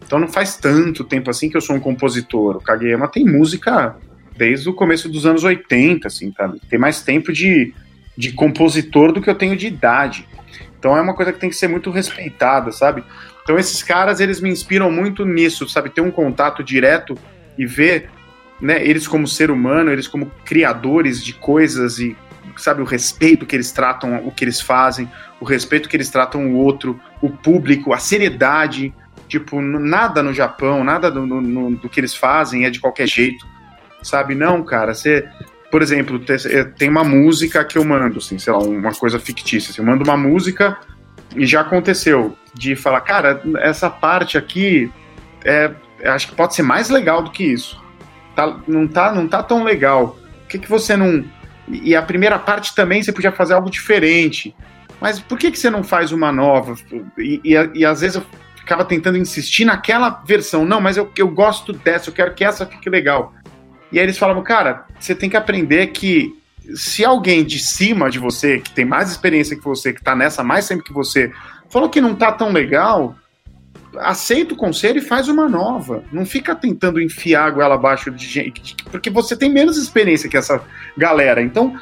então não faz tanto tempo assim que eu sou um compositor. O Kageyama tem música desde o começo dos anos 80, assim? Tem mais tempo de, de compositor do que eu tenho de idade. Então é uma coisa que tem que ser muito respeitada, sabe? Então esses caras, eles me inspiram muito nisso, sabe? Ter um contato direto e ver né, eles como ser humano, eles como criadores de coisas e, sabe, o respeito que eles tratam o que eles fazem, o respeito que eles tratam o outro, o público, a seriedade. Tipo, nada no Japão, nada do, no, do que eles fazem é de qualquer jeito sabe? Não, cara, você. Por exemplo, eh, tem uma música que eu mando, assim, sei lá, uma coisa fictícia. Assim, eu mando uma música e já aconteceu de falar, cara, essa parte aqui é, acho que pode ser mais legal do que isso. Tá, não, tá, não tá tão legal. Por que, que você não. E a primeira parte também você podia fazer algo diferente. Mas por que, que você não faz uma nova? E, e, e às vezes eu ficava tentando insistir naquela versão. Não, mas eu, eu gosto dessa, eu quero que essa fique legal. E aí eles falavam, cara, você tem que aprender que se alguém de cima de você, que tem mais experiência que você, que tá nessa mais tempo que você, falou que não tá tão legal, aceita o conselho e faz uma nova. Não fica tentando enfiar a goela abaixo de gente, porque você tem menos experiência que essa galera. Então,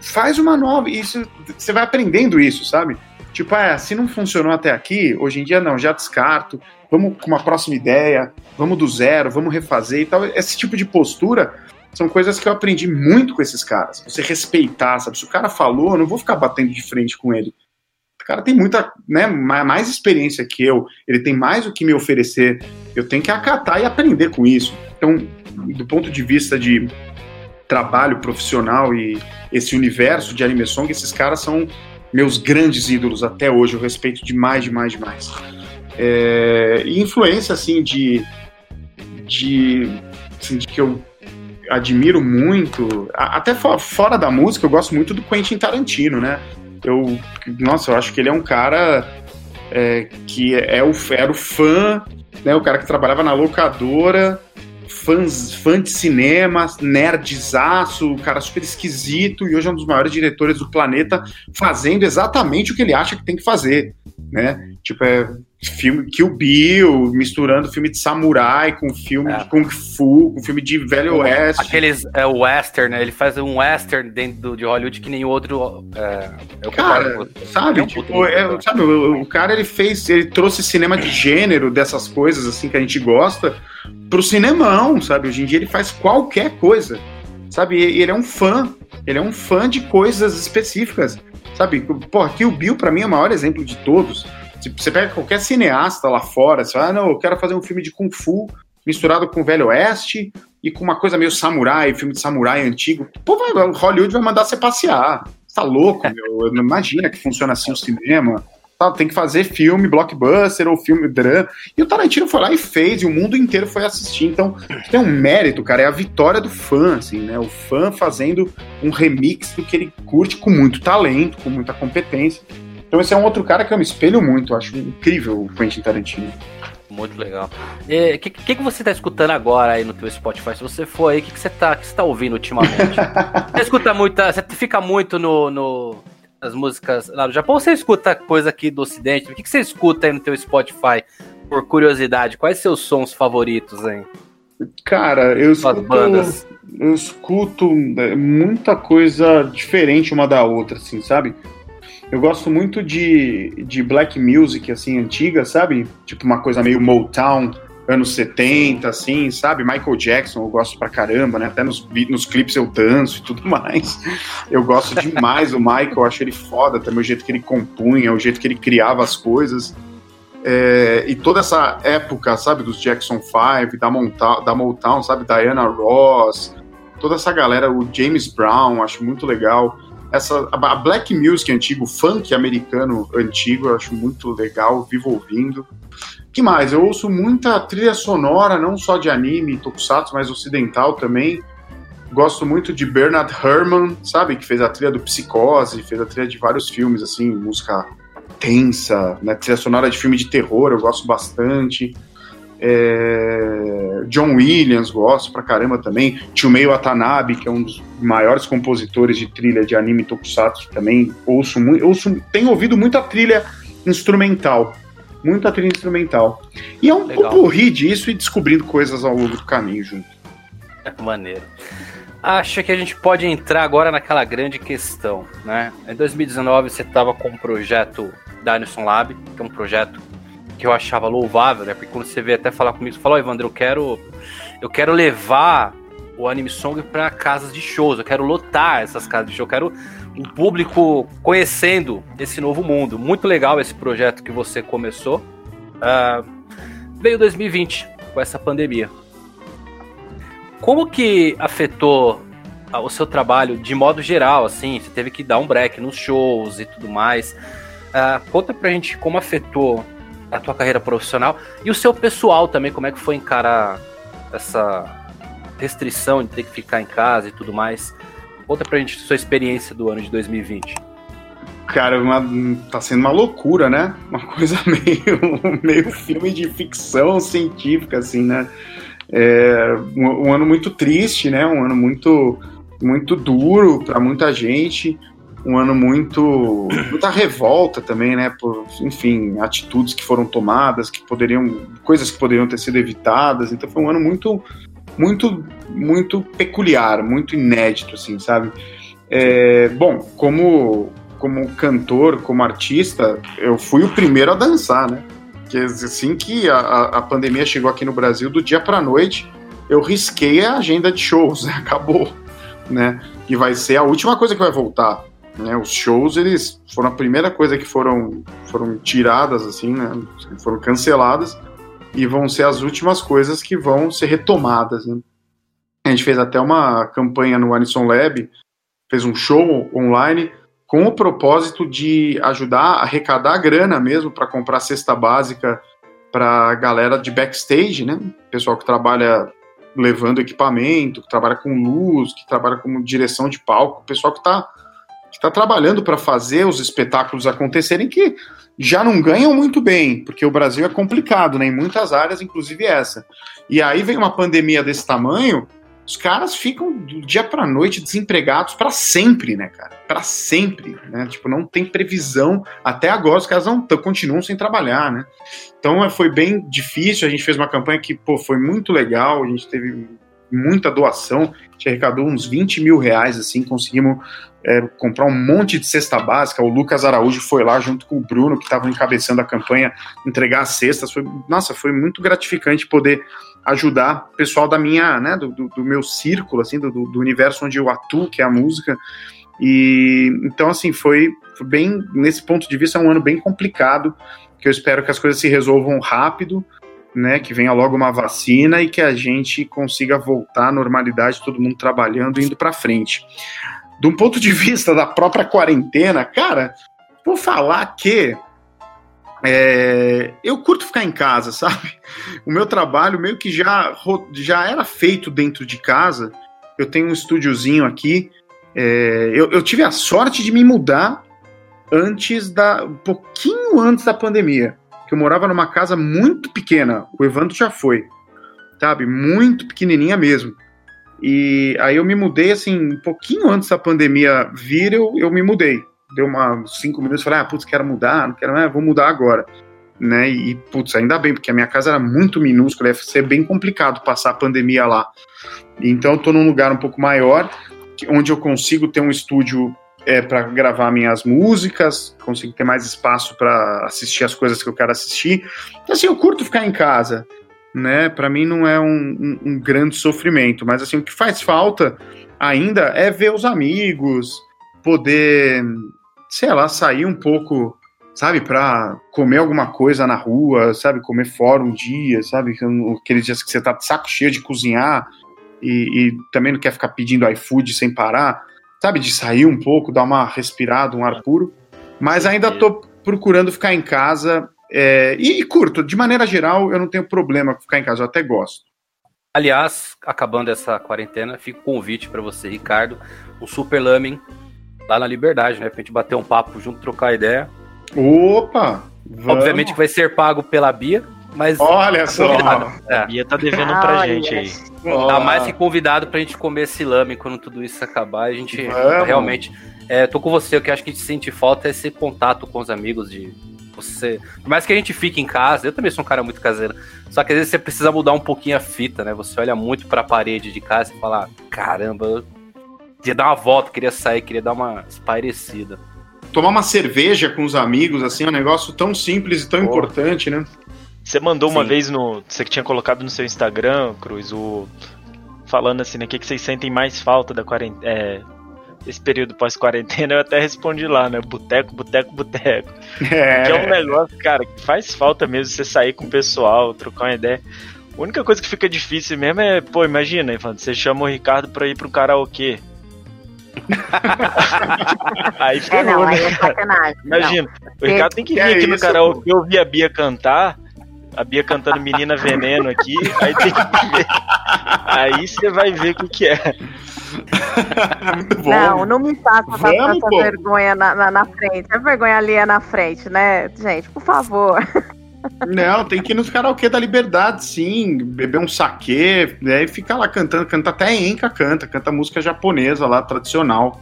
faz uma nova. Isso, você vai aprendendo isso, sabe? Tipo, é, se não funcionou até aqui, hoje em dia não, já descarto, vamos com uma próxima ideia, vamos do zero, vamos refazer e tal. Esse tipo de postura são coisas que eu aprendi muito com esses caras. Você respeitar, sabe? Se o cara falou, eu não vou ficar batendo de frente com ele. O cara tem muita, né, mais experiência que eu, ele tem mais o que me oferecer. Eu tenho que acatar e aprender com isso. Então, do ponto de vista de trabalho profissional e esse universo de anime song, esses caras são meus grandes ídolos até hoje, eu respeito demais, demais, demais. É, e influência, assim, de, de, assim, de que eu admiro muito, até fora da música, eu gosto muito do Quentin Tarantino, né? Eu, nossa, eu acho que ele é um cara é, que é o, era o fã, né? O cara que trabalhava na locadora, fãs, fã de cinema, nerdzaço, cara super esquisito, e hoje é um dos maiores diretores do planeta, fazendo exatamente o que ele acha que tem que fazer, né? Tipo, é, filme Kill Bill, misturando filme de samurai com filme é. de Kung Fu, com filme de Velho Oeste. Aqueles é, western, né? Ele faz um western dentro do, de Hollywood que nem outro. É, cara, sabe, é um tipo, é, sabe o, o, cara ele fez, ele trouxe cinema de gênero dessas coisas assim que a gente gosta pro cinemão, sabe? Hoje em dia ele faz qualquer coisa, sabe? Ele é um fã, ele é um fã de coisas específicas, sabe? Pô, aqui o Bill para mim é o maior exemplo de todos você pega qualquer cineasta lá fora, você fala, ah, não, eu quero fazer um filme de Kung Fu misturado com o Velho Oeste e com uma coisa meio samurai, filme de samurai antigo. Pô, Hollywood vai mandar você passear. Você tá louco, meu? Não imagina que funciona assim o cinema. Tá, tem que fazer filme blockbuster ou filme drama. E o Tarantino foi lá e fez, e o mundo inteiro foi assistir. Então, tem um mérito, cara, é a vitória do fã, assim, né? O fã fazendo um remix do que ele curte com muito talento, com muita competência. Então esse é um outro cara que eu me espelho muito, eu acho incrível o Quentin Tarantino. Muito legal. O que, que, que, você está escutando agora aí no teu Spotify? Se você for aí, o que, que, você está que você tá ouvindo ultimamente? você escuta muito, você fica muito no, no, nas músicas lá no Japão você escuta coisa aqui do Ocidente? O que, que você escuta aí no teu Spotify, por curiosidade? Quais seus sons favoritos aí? Cara, eu escuto, eu escuto é, muita coisa diferente uma da outra, assim, sabe? Eu gosto muito de, de black music, assim, antiga, sabe? Tipo uma coisa meio Motown, anos 70, assim, sabe? Michael Jackson, eu gosto pra caramba, né? Até nos, nos clipes eu danço e tudo mais. Eu gosto demais do Michael, eu acho ele foda também, o jeito que ele compunha, o jeito que ele criava as coisas. É, e toda essa época, sabe, dos Jackson 5, da Motown, da Motown, sabe? Diana Ross, toda essa galera, o James Brown, acho muito legal essa a black music antigo, funk americano antigo, eu acho muito legal, vivo ouvindo. Que mais? Eu ouço muita trilha sonora, não só de anime, tokusatsu, mas ocidental também. Gosto muito de Bernard Herrmann, sabe, que fez a trilha do Psicose, fez a trilha de vários filmes assim, música tensa, né, trilha sonora de filme de terror, eu gosto bastante. É... John Williams, gosto pra caramba também. Chumei Watanabe, que é um dos maiores compositores de trilha de anime tokusatsu, também ouço muito. Ouço, tenho ouvido muita trilha instrumental. Muita trilha instrumental. E é um pouco rir disso e descobrindo coisas ao longo do caminho junto. É maneiro. Acho que a gente pode entrar agora naquela grande questão, né? Em 2019 você estava com o projeto Dinosaur Lab, que é um projeto que eu achava louvável, né? Porque quando você veio até falar comigo, você falou, oh, Evandro, eu quero, eu quero levar o Anime Song para casas de shows, eu quero lotar essas casas de show, eu quero um público conhecendo esse novo mundo. Muito legal esse projeto que você começou. Uh, veio 2020 com essa pandemia. Como que afetou o seu trabalho de modo geral, assim? Você teve que dar um break nos shows e tudo mais. Uh, conta pra gente como afetou a tua carreira profissional e o seu pessoal também, como é que foi encarar essa restrição de ter que ficar em casa e tudo mais. Conta pra gente sua experiência do ano de 2020. Cara, uma, tá sendo uma loucura, né? Uma coisa meio, meio filme de ficção científica, assim, né? É, um, um ano muito triste, né? Um ano muito, muito duro para muita gente um ano muito muita revolta também, né? Por, enfim, atitudes que foram tomadas, que poderiam coisas que poderiam ter sido evitadas. Então foi um ano muito muito muito peculiar, muito inédito, assim, sabe? É, bom, como como cantor, como artista, eu fui o primeiro a dançar, né? Que assim que a, a pandemia chegou aqui no Brasil, do dia para noite, eu risquei a agenda de shows, né? acabou, né? E vai ser a última coisa que vai voltar. Né, os shows eles foram a primeira coisa que foram foram tiradas assim, né, foram canceladas e vão ser as últimas coisas que vão ser retomadas. Né. A gente fez até uma campanha no Anison Lab, fez um show online com o propósito de ajudar a arrecadar grana mesmo para comprar cesta básica para galera de backstage, né? Pessoal que trabalha levando equipamento, que trabalha com luz, que trabalha com direção de palco, pessoal que está está trabalhando para fazer os espetáculos acontecerem que já não ganham muito bem, porque o Brasil é complicado, né, em muitas áreas, inclusive essa. E aí vem uma pandemia desse tamanho os caras ficam do dia para noite desempregados para sempre, né, cara? Para sempre, né? Tipo, não tem previsão. Até agora os caras não continuam sem trabalhar, né? Então é, foi bem difícil. A gente fez uma campanha que, pô, foi muito legal. A gente teve muita doação. A gente arrecadou uns 20 mil reais, assim, conseguimos é, comprar um monte de cesta básica. O Lucas Araújo foi lá junto com o Bruno, que estavam encabeçando a campanha, entregar as cestas. Foi, nossa, foi muito gratificante poder ajudar o pessoal da minha, né, do, do, do meu círculo, assim, do, do, universo onde eu atuo, que é a música. E então, assim, foi, bem, nesse ponto de vista, é um ano bem complicado, que eu espero que as coisas se resolvam rápido, né, que venha logo uma vacina e que a gente consiga voltar à normalidade, todo mundo trabalhando indo para frente. De um ponto de vista da própria quarentena, cara, vou falar que é, eu curto ficar em casa, sabe? O meu trabalho meio que já, já era feito dentro de casa. Eu tenho um estúdiozinho aqui. É, eu, eu, tive a sorte de me mudar antes da. um pouquinho antes da pandemia. Que eu morava numa casa muito pequena. O Evandro já foi. Sabe? Muito pequenininha mesmo. E aí eu me mudei assim, um pouquinho antes da pandemia vir, eu, eu me mudei deu uma cinco minutos, falei, ah, putz, quero mudar, não quero, ah, vou mudar agora. Né? E, putz, ainda bem, porque a minha casa era muito minúscula, ia ser bem complicado passar a pandemia lá. Então, eu tô num lugar um pouco maior, onde eu consigo ter um estúdio é, para gravar minhas músicas, consigo ter mais espaço para assistir as coisas que eu quero assistir. Então, assim, eu curto ficar em casa, né? Para mim não é um, um, um, grande sofrimento, mas assim, o que faz falta ainda é ver os amigos, poder sei lá, sair um pouco, sabe, para comer alguma coisa na rua, sabe, comer fora um dia, sabe, aqueles dias que você tá de saco cheio de cozinhar e, e também não quer ficar pedindo iFood sem parar, sabe, de sair um pouco, dar uma respirada, um ar puro, mas ainda tô procurando ficar em casa é, e, e curto, de maneira geral, eu não tenho problema com ficar em casa, eu até gosto. Aliás, acabando essa quarentena, fica o convite para você, Ricardo, o Super Lamin lá na Liberdade, né? Pra gente bater um papo junto, trocar ideia. Opa! Vamos. Obviamente que vai ser pago pela Bia, mas. Olha só! É. A Bia tá devendo ah, pra gente aí. Tá mais que convidado pra gente comer esse lame quando tudo isso acabar. A gente Vamos. realmente. É, tô com você, o que acho que a gente sente falta é esse contato com os amigos de. Você, por mais que a gente fique em casa, eu também sou um cara muito caseiro. Só que às vezes você precisa mudar um pouquinho a fita, né? Você olha muito para a parede de casa e fala: caramba, queria dar uma volta, queria sair, queria dar uma espairecida. Tomar uma cerveja com os amigos, assim, é um negócio tão simples e tão importante, né? Você mandou Sim. uma vez no. Você que tinha colocado no seu Instagram, Cruz, o. Falando assim, né? O que, que vocês sentem mais falta da quarentena. É, esse período pós-quarentena, eu até respondi lá, né? Boteco, boteco, boteco. É. Que é um negócio, cara, que faz falta mesmo você sair com o pessoal, trocar uma ideia. A única coisa que fica difícil mesmo é, pô, imagina, você chama o Ricardo pra ir pro karaokê. aí ferrou, é, não, né? Aí é sacanagem. Imagina, não. o Ricardo tem que vir é aqui no karaokê, eu vi a Bia cantar, a Bia cantando Menina Veneno aqui, aí tem que ver. Aí você vai ver o que, que é. Não, não me faça passar essa vergonha na, na, na, frente. A vergonha ali é na frente, né, gente? Por favor. Não, tem que ir nos karaokê da liberdade, sim. Beber um saquê, né, e ficar lá cantando. Canta até Enka canta, canta música japonesa lá, tradicional.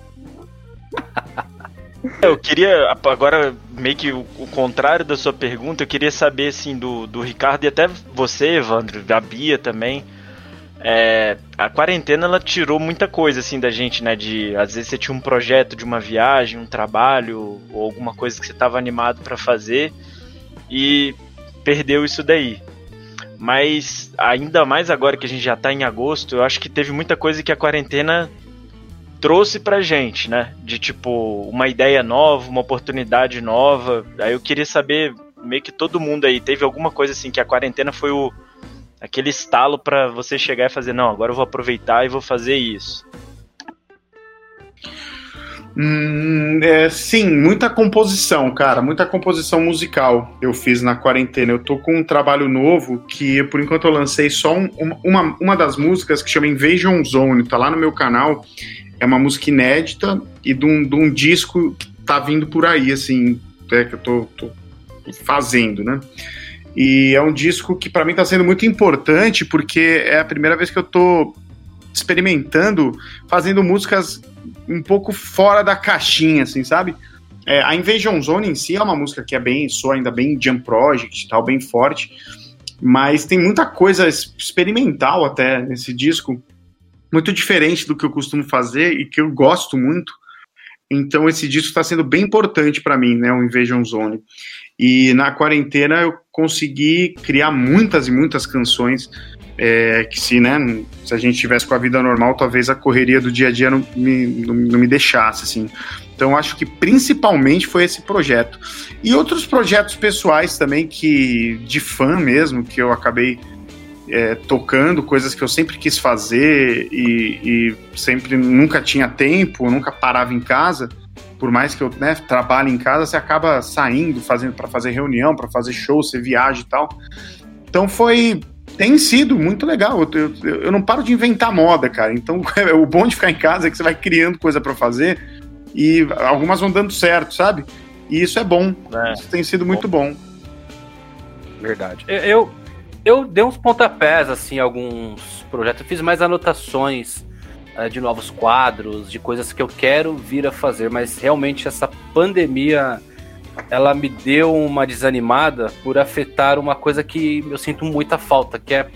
Eu queria, agora, meio que o, contrário da sua pergunta, eu queria saber, assim, do, do Ricardo e até você, Evandro, da Bia também. É, a quarentena, ela tirou muita coisa, assim, da gente, né? De, às vezes você tinha um projeto de uma viagem, um trabalho, ou alguma coisa que você estava animado para fazer. E perdeu isso daí. Mas ainda mais agora que a gente já tá em agosto, eu acho que teve muita coisa que a quarentena trouxe pra gente, né? De tipo, uma ideia nova, uma oportunidade nova. Aí eu queria saber, meio que todo mundo aí, teve alguma coisa assim que a quarentena foi o aquele estalo para você chegar e fazer, não, agora eu vou aproveitar e vou fazer isso. Hum, é, sim, muita composição, cara, muita composição musical eu fiz na quarentena. Eu tô com um trabalho novo que, por enquanto, eu lancei só um, uma, uma das músicas que chama Invasion Zone, tá lá no meu canal. É uma música inédita e de um, de um disco que tá vindo por aí, assim, é, que eu tô, tô fazendo, né? E é um disco que para mim tá sendo muito importante porque é a primeira vez que eu tô experimentando, fazendo músicas um pouco fora da caixinha, assim, sabe? É, a Invasion Zone em si é uma música que é bem, soa ainda bem Jam Project tal, bem forte, mas tem muita coisa experimental até nesse disco, muito diferente do que eu costumo fazer e que eu gosto muito. Então esse disco está sendo bem importante para mim, né, o Invasion Zone. E na quarentena eu consegui criar muitas e muitas canções é, que se, né, se a gente tivesse com a vida normal, talvez a correria do dia a dia não me, não, não me deixasse, assim. Então acho que principalmente foi esse projeto. E outros projetos pessoais também que de fã mesmo, que eu acabei é, tocando, coisas que eu sempre quis fazer e, e, sempre nunca tinha tempo, nunca parava em casa. Por mais que eu né, trabalhe em casa, você acaba saindo fazendo para fazer reunião, para fazer show, você viaja e tal. Então foi tem sido muito legal. Eu, eu, eu, não paro de inventar moda, cara. Então, o bom de ficar em casa é que você vai criando coisa para fazer e algumas vão dando certo, sabe? E isso é bom. É, isso tem sido muito bom. Verdade. Eu, eu dei uns pontapés, assim, alguns projetos. Eu fiz mais anotações uh, de novos quadros, de coisas que eu quero vir a fazer, mas realmente essa pandemia ela me deu uma desanimada por afetar uma coisa que eu sinto muita falta, que é,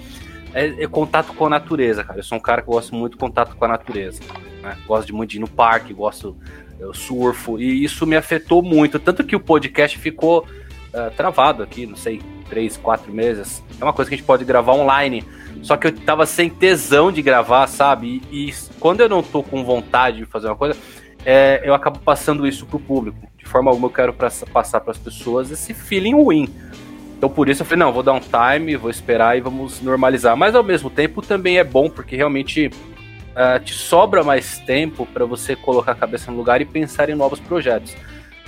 é, é contato com a natureza, cara. Eu sou um cara que gosta muito de contato com a natureza. Né? Gosto de muito de ir no parque, gosto, eu surfo, e isso me afetou muito. Tanto que o podcast ficou uh, travado aqui, não sei, três, quatro meses. É uma coisa que a gente pode gravar online. Só que eu tava sem tesão de gravar, sabe? E, e quando eu não tô com vontade de fazer uma coisa, é, eu acabo passando isso pro público. De forma alguma eu quero pra, passar para as pessoas esse feeling ruim. Então por isso eu falei, não, vou dar um time, vou esperar e vamos normalizar. Mas ao mesmo tempo também é bom, porque realmente uh, te sobra mais tempo para você colocar a cabeça no lugar e pensar em novos projetos.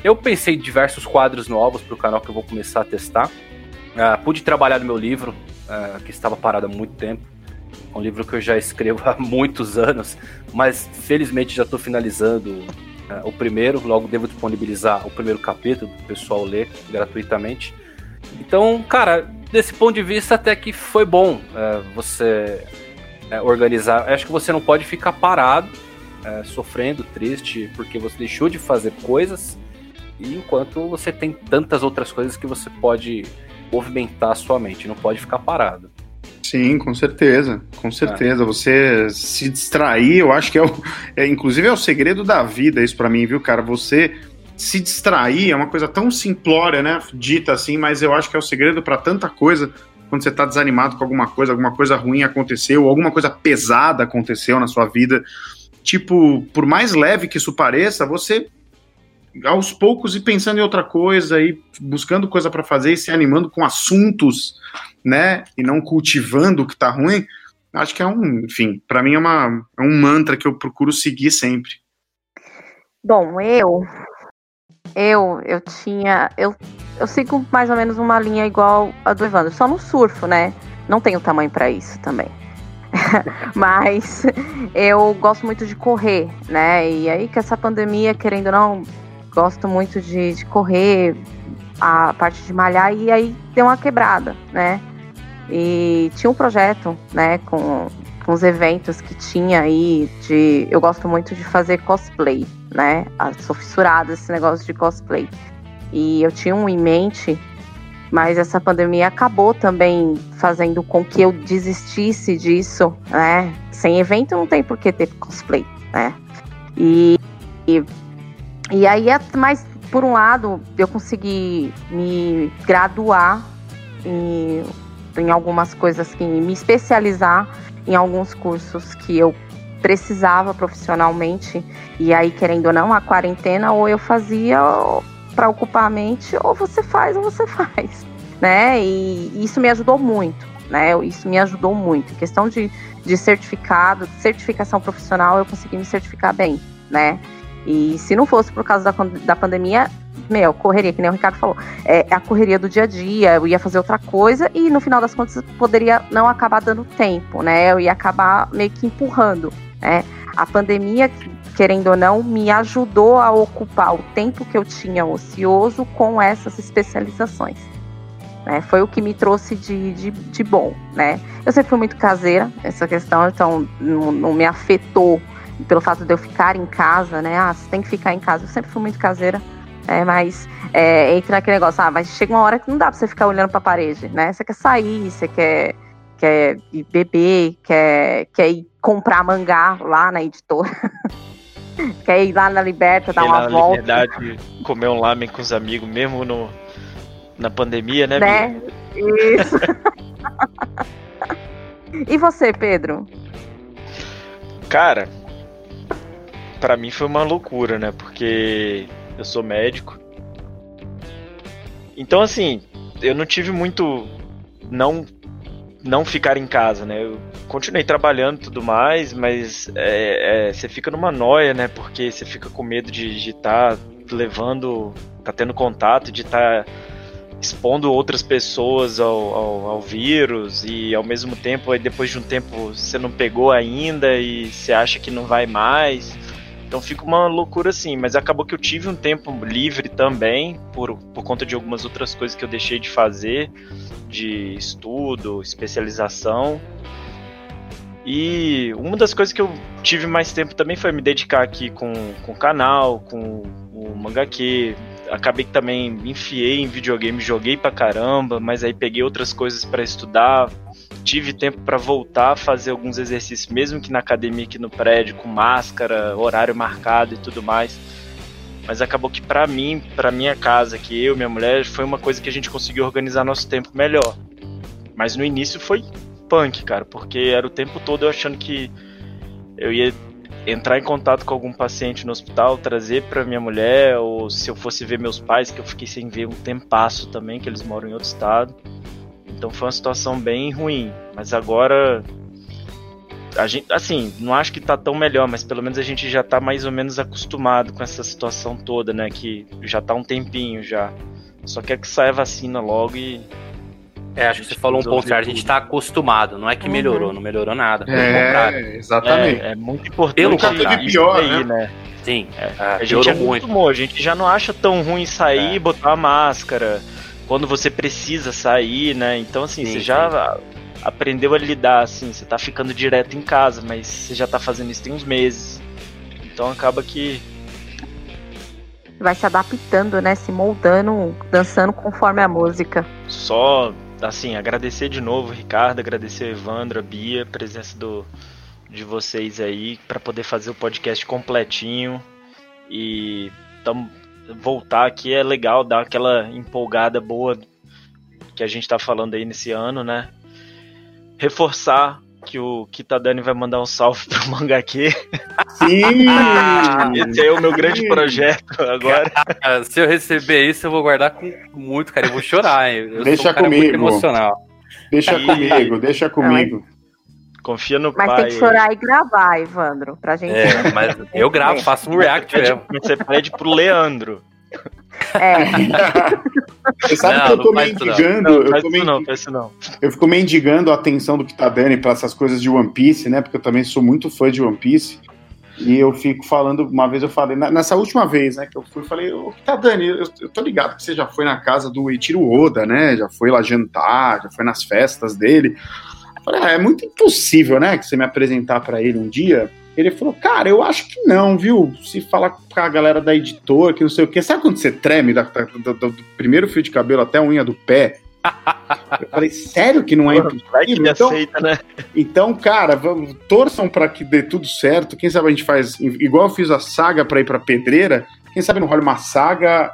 Eu pensei em diversos quadros novos para o canal que eu vou começar a testar. Uh, pude trabalhar no meu livro, uh, que estava parado há muito tempo. É um livro que eu já escrevo há muitos anos, mas felizmente já estou finalizando uh, o primeiro. Logo devo disponibilizar o primeiro capítulo para o pessoal ler gratuitamente. Então, cara, desse ponto de vista até que foi bom você uh, organizar. Acho que você não pode ficar parado, sofrendo, triste, porque você deixou de fazer coisas, e enquanto você tem tantas outras coisas que você pode movimentar a sua mente, não pode ficar parado. Sim, com certeza, com certeza. É. Você se distrair, eu acho que é, o, é inclusive é o segredo da vida isso para mim, viu, cara? Você se distrair é uma coisa tão simplória, né? Dita assim, mas eu acho que é o segredo para tanta coisa. Quando você tá desanimado com alguma coisa, alguma coisa ruim aconteceu, alguma coisa pesada aconteceu na sua vida. Tipo, por mais leve que isso pareça, você aos poucos ir pensando em outra coisa e buscando coisa para fazer e se animando com assuntos, né? E não cultivando o que tá ruim. Acho que é um, enfim, para mim é, uma, é um mantra que eu procuro seguir sempre. Bom, eu eu eu tinha eu eu sigo mais ou menos uma linha igual a do Evandro, só no surfo, né? Não tenho tamanho para isso também. Mas eu gosto muito de correr, né? E aí que essa pandemia, querendo ou não, gosto muito de, de correr, a parte de malhar, e aí deu uma quebrada, né? E tinha um projeto, né, com, com os eventos que tinha aí de. Eu gosto muito de fazer cosplay, né? Ah, sou fissurada esse negócio de cosplay. E eu tinha um em mente, mas essa pandemia acabou também fazendo com que eu desistisse disso, né? Sem evento não tem por que ter cosplay, né? E, e e aí, é mas por um lado, eu consegui me graduar em, em algumas coisas que me especializar em alguns cursos que eu precisava profissionalmente. E aí, querendo ou não, a quarentena ou eu fazia para ocupar a mente, ou você faz ou você faz, né? E isso me ajudou muito, né? Isso me ajudou muito. Em questão de, de certificado, certificação profissional, eu consegui me certificar bem, né? E se não fosse por causa da, da pandemia, meu, correria, que nem o Ricardo falou, é, é a correria do dia a dia, eu ia fazer outra coisa e no final das contas poderia não acabar dando tempo, né? Eu ia acabar meio que empurrando, né? A pandemia, querendo ou não, me ajudou a ocupar o tempo que eu tinha ocioso com essas especializações. né? Foi o que me trouxe de, de, de bom, né? Eu sempre fui muito caseira, essa questão, então não, não, me afetou pelo fato de eu ficar em casa, né? Ah, você tem que ficar em casa. Eu sempre fui muito caseira, é, mas é, entra naquele negócio, ah, mas chega uma hora que não dá pra você ficar olhando pra parede, né? Você quer sair, você quer, quer ir beber, quer, quer ir comprar mangá lá na editora. quer ir lá na Liberta, dar uma volta. Liberdade, comer um lamen com os amigos, mesmo no, na pandemia, né? né? Isso. e você, Pedro? Cara, para mim foi uma loucura, né? Porque eu sou médico. Então, assim, eu não tive muito. Não não ficar em casa, né? Eu continuei trabalhando e tudo mais, mas é, é, você fica numa noia, né? Porque você fica com medo de estar tá levando, tá tendo contato, de estar tá expondo outras pessoas ao, ao, ao, vírus e ao mesmo tempo, aí depois de um tempo você não pegou ainda e você acha que não vai mais. Então fica uma loucura assim, mas acabou que eu tive um tempo livre também, por, por conta de algumas outras coisas que eu deixei de fazer, de estudo, especialização. E uma das coisas que eu tive mais tempo também foi me dedicar aqui com, com o canal, com o Mangaque, acabei que também enfiei em videogame, joguei pra caramba, mas aí peguei outras coisas para estudar. Tive tempo para voltar a fazer alguns exercícios, mesmo que na academia aqui no prédio, com máscara, horário marcado e tudo mais. Mas acabou que para mim, para minha casa, que eu minha mulher, foi uma coisa que a gente conseguiu organizar nosso tempo melhor. Mas no início foi punk, cara, porque era o tempo todo eu achando que eu ia entrar em contato com algum paciente no hospital, trazer para minha mulher, ou se eu fosse ver meus pais, que eu fiquei sem ver um tempasso também, que eles moram em outro estado. Então foi uma situação bem ruim. Mas agora. A gente, assim, não acho que tá tão melhor, mas pelo menos a gente já tá mais ou menos acostumado com essa situação toda, né? Que já tá um tempinho já. Só quer que saia a vacina logo e é, acho que você falou um ponto certo. A gente está acostumado, não é que melhorou, uhum. não melhorou nada. É, exatamente. É, é, muito importante. Nunca teve pior, aí, né? né? Sim, é, a gente é muito. Acostumou, a gente já não acha tão ruim sair e é. botar a máscara quando você precisa sair, né? Então, assim, sim, você já aprendeu a lidar, assim, você tá ficando direto em casa, mas você já tá fazendo isso tem uns meses. Então acaba que vai se adaptando, né? Se moldando, dançando conforme a música. Só assim, agradecer de novo, Ricardo, agradecer Evandro, a Bia, a presença do, de vocês aí, para poder fazer o podcast completinho. E tam, voltar aqui é legal, dar aquela empolgada boa que a gente tá falando aí nesse ano, né? Reforçar que o Kitadani vai mandar um salve pro Mangaque. Sim! Esse é o meu grande projeto agora. Cara, se eu receber isso, eu vou guardar com muito carinho. Eu vou chorar, hein? Eu deixa um comigo. emocional. Deixa e... comigo, deixa comigo. Confia no mas pai. Mas tem que chorar e gravar, Evandro, pra gente. É, mas eu gravo, faço um react mesmo. Você pede pro Leandro. É. Você sabe não, que eu tô mendigando. Não, eu, tô mendig... não, não. eu fico mendigando a atenção do que tá dando para essas coisas de One Piece, né? Porque eu também sou muito fã de One Piece. E eu fico falando, uma vez eu falei, nessa última vez, né, que eu fui, falei, o que tá Dani, eu, eu tô ligado que você já foi na casa do Eiichiro Oda, né, já foi lá jantar, já foi nas festas dele. Falei, ah, é muito impossível, né, que você me apresentar para ele um dia. Ele falou, cara, eu acho que não, viu? Se falar com a galera da editora, que não sei o quê. Sabe quando você treme da, da, do, do, primeiro fio de cabelo até a unha do pé? Eu falei, sério que não é impossível? Então, aceita, né? então, cara, vamos, torçam para que dê tudo certo. Quem sabe a gente faz, igual eu fiz a saga para ir pra pedreira, quem sabe não rola uma saga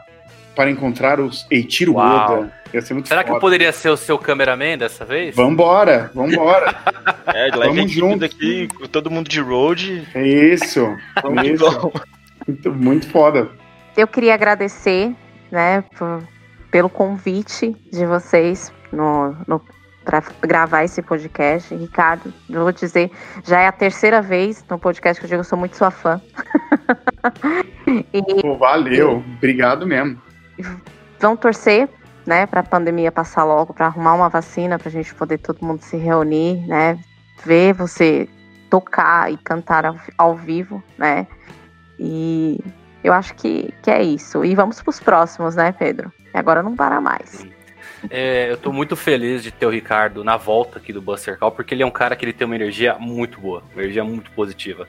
para encontrar os Eiichiro Oda. Ia ser muito Será foda. que eu poderia ser o seu cameraman dessa vez? Vambora, vambora. é, Vamos junto aqui, todo mundo de road. É isso, isso. Muito, muito foda. Eu queria agradecer, né, por, pelo convite de vocês no, no para gravar esse podcast. Ricardo, vou dizer, já é a terceira vez no podcast que eu digo, eu sou muito sua fã. e, Pô, valeu, obrigado mesmo. Vão torcer né, para a pandemia passar logo, para arrumar uma vacina, para a gente poder todo mundo se reunir, né, ver você tocar e cantar ao, ao vivo, né, e eu acho que, que é isso. E vamos para os próximos, né, Pedro? Agora não para mais. É, eu tô muito feliz de ter o Ricardo na volta aqui do Buster Call, porque ele é um cara que ele tem uma energia muito boa, uma energia muito positiva.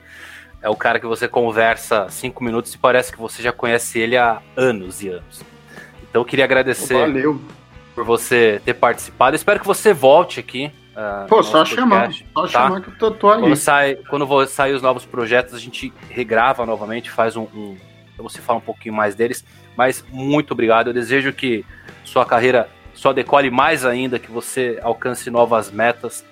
É o cara que você conversa cinco minutos e parece que você já conhece ele há anos e anos. Então eu queria agradecer Valeu. por você ter participado. espero que você volte aqui. Uh, Pô, só chamar, só tá? chamar que eu tô, tô ali. Quando, sai, quando sair os novos projetos, a gente regrava novamente, faz um, um você fala um pouquinho mais deles. Mas muito obrigado. Eu desejo que sua carreira só decole mais ainda, que você alcance novas metas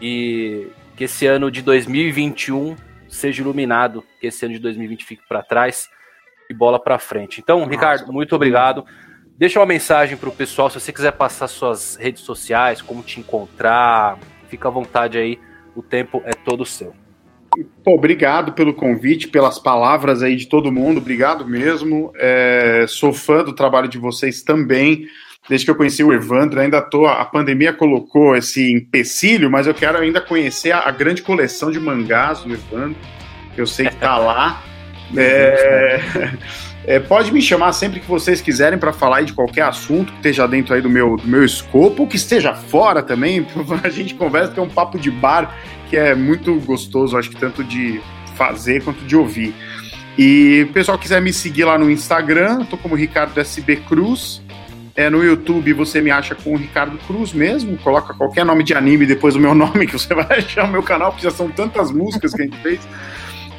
e que esse ano de 2021 seja iluminado, que esse ano de 2020 fique para trás e bola para frente. Então, Nossa, Ricardo, muito obrigado. Deixa uma mensagem para o pessoal, se você quiser passar suas redes sociais, como te encontrar, fica à vontade aí, o tempo é todo seu. Pô, obrigado pelo convite, pelas palavras aí de todo mundo, obrigado mesmo. É, sou fã do trabalho de vocês também. Desde que eu conheci o Evandro, ainda tô. A pandemia colocou esse empecilho, mas eu quero ainda conhecer a, a grande coleção de mangás do Evandro. Eu sei que tá lá. É, é, pode me chamar sempre que vocês quiserem para falar de qualquer assunto que esteja dentro aí do meu, do meu escopo, ou que esteja fora também. A gente conversa, tem um papo de bar que é muito gostoso, acho que tanto de fazer quanto de ouvir. E o pessoal quiser me seguir lá no Instagram, tô como Ricardo SB Cruz. É, no YouTube você me acha com o Ricardo Cruz mesmo, coloca qualquer nome de anime depois do meu nome, que você vai achar o meu canal, porque já são tantas músicas que a gente fez.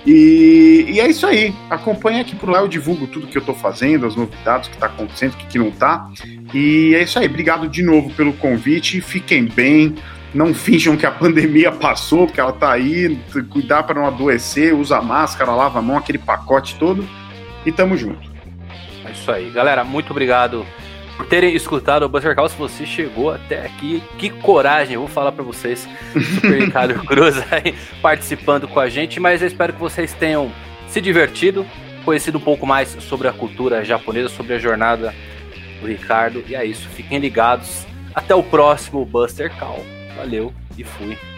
E, e, é isso aí. Acompanha aqui por lá, eu divulgo tudo que eu tô fazendo, as novidades, o que tá acontecendo, o que, que não tá. E é isso aí. Obrigado de novo pelo convite. Fiquem bem. Não finjam que a pandemia passou, porque ela tá aí. Cuidar para não adoecer, usa máscara, lava a mão, aquele pacote todo. E tamo junto. É isso aí. Galera, muito obrigado terem escutado o Buster Call. Se você chegou até aqui, que coragem, eu vou falar para vocês. Super Ricardo Cruz aí participando com a gente, mas eu espero que vocês tenham se divertido, conhecido um pouco mais sobre a cultura japonesa, sobre a jornada do Ricardo. E é isso, fiquem ligados. Até o próximo Buster Call. Valeu e fui.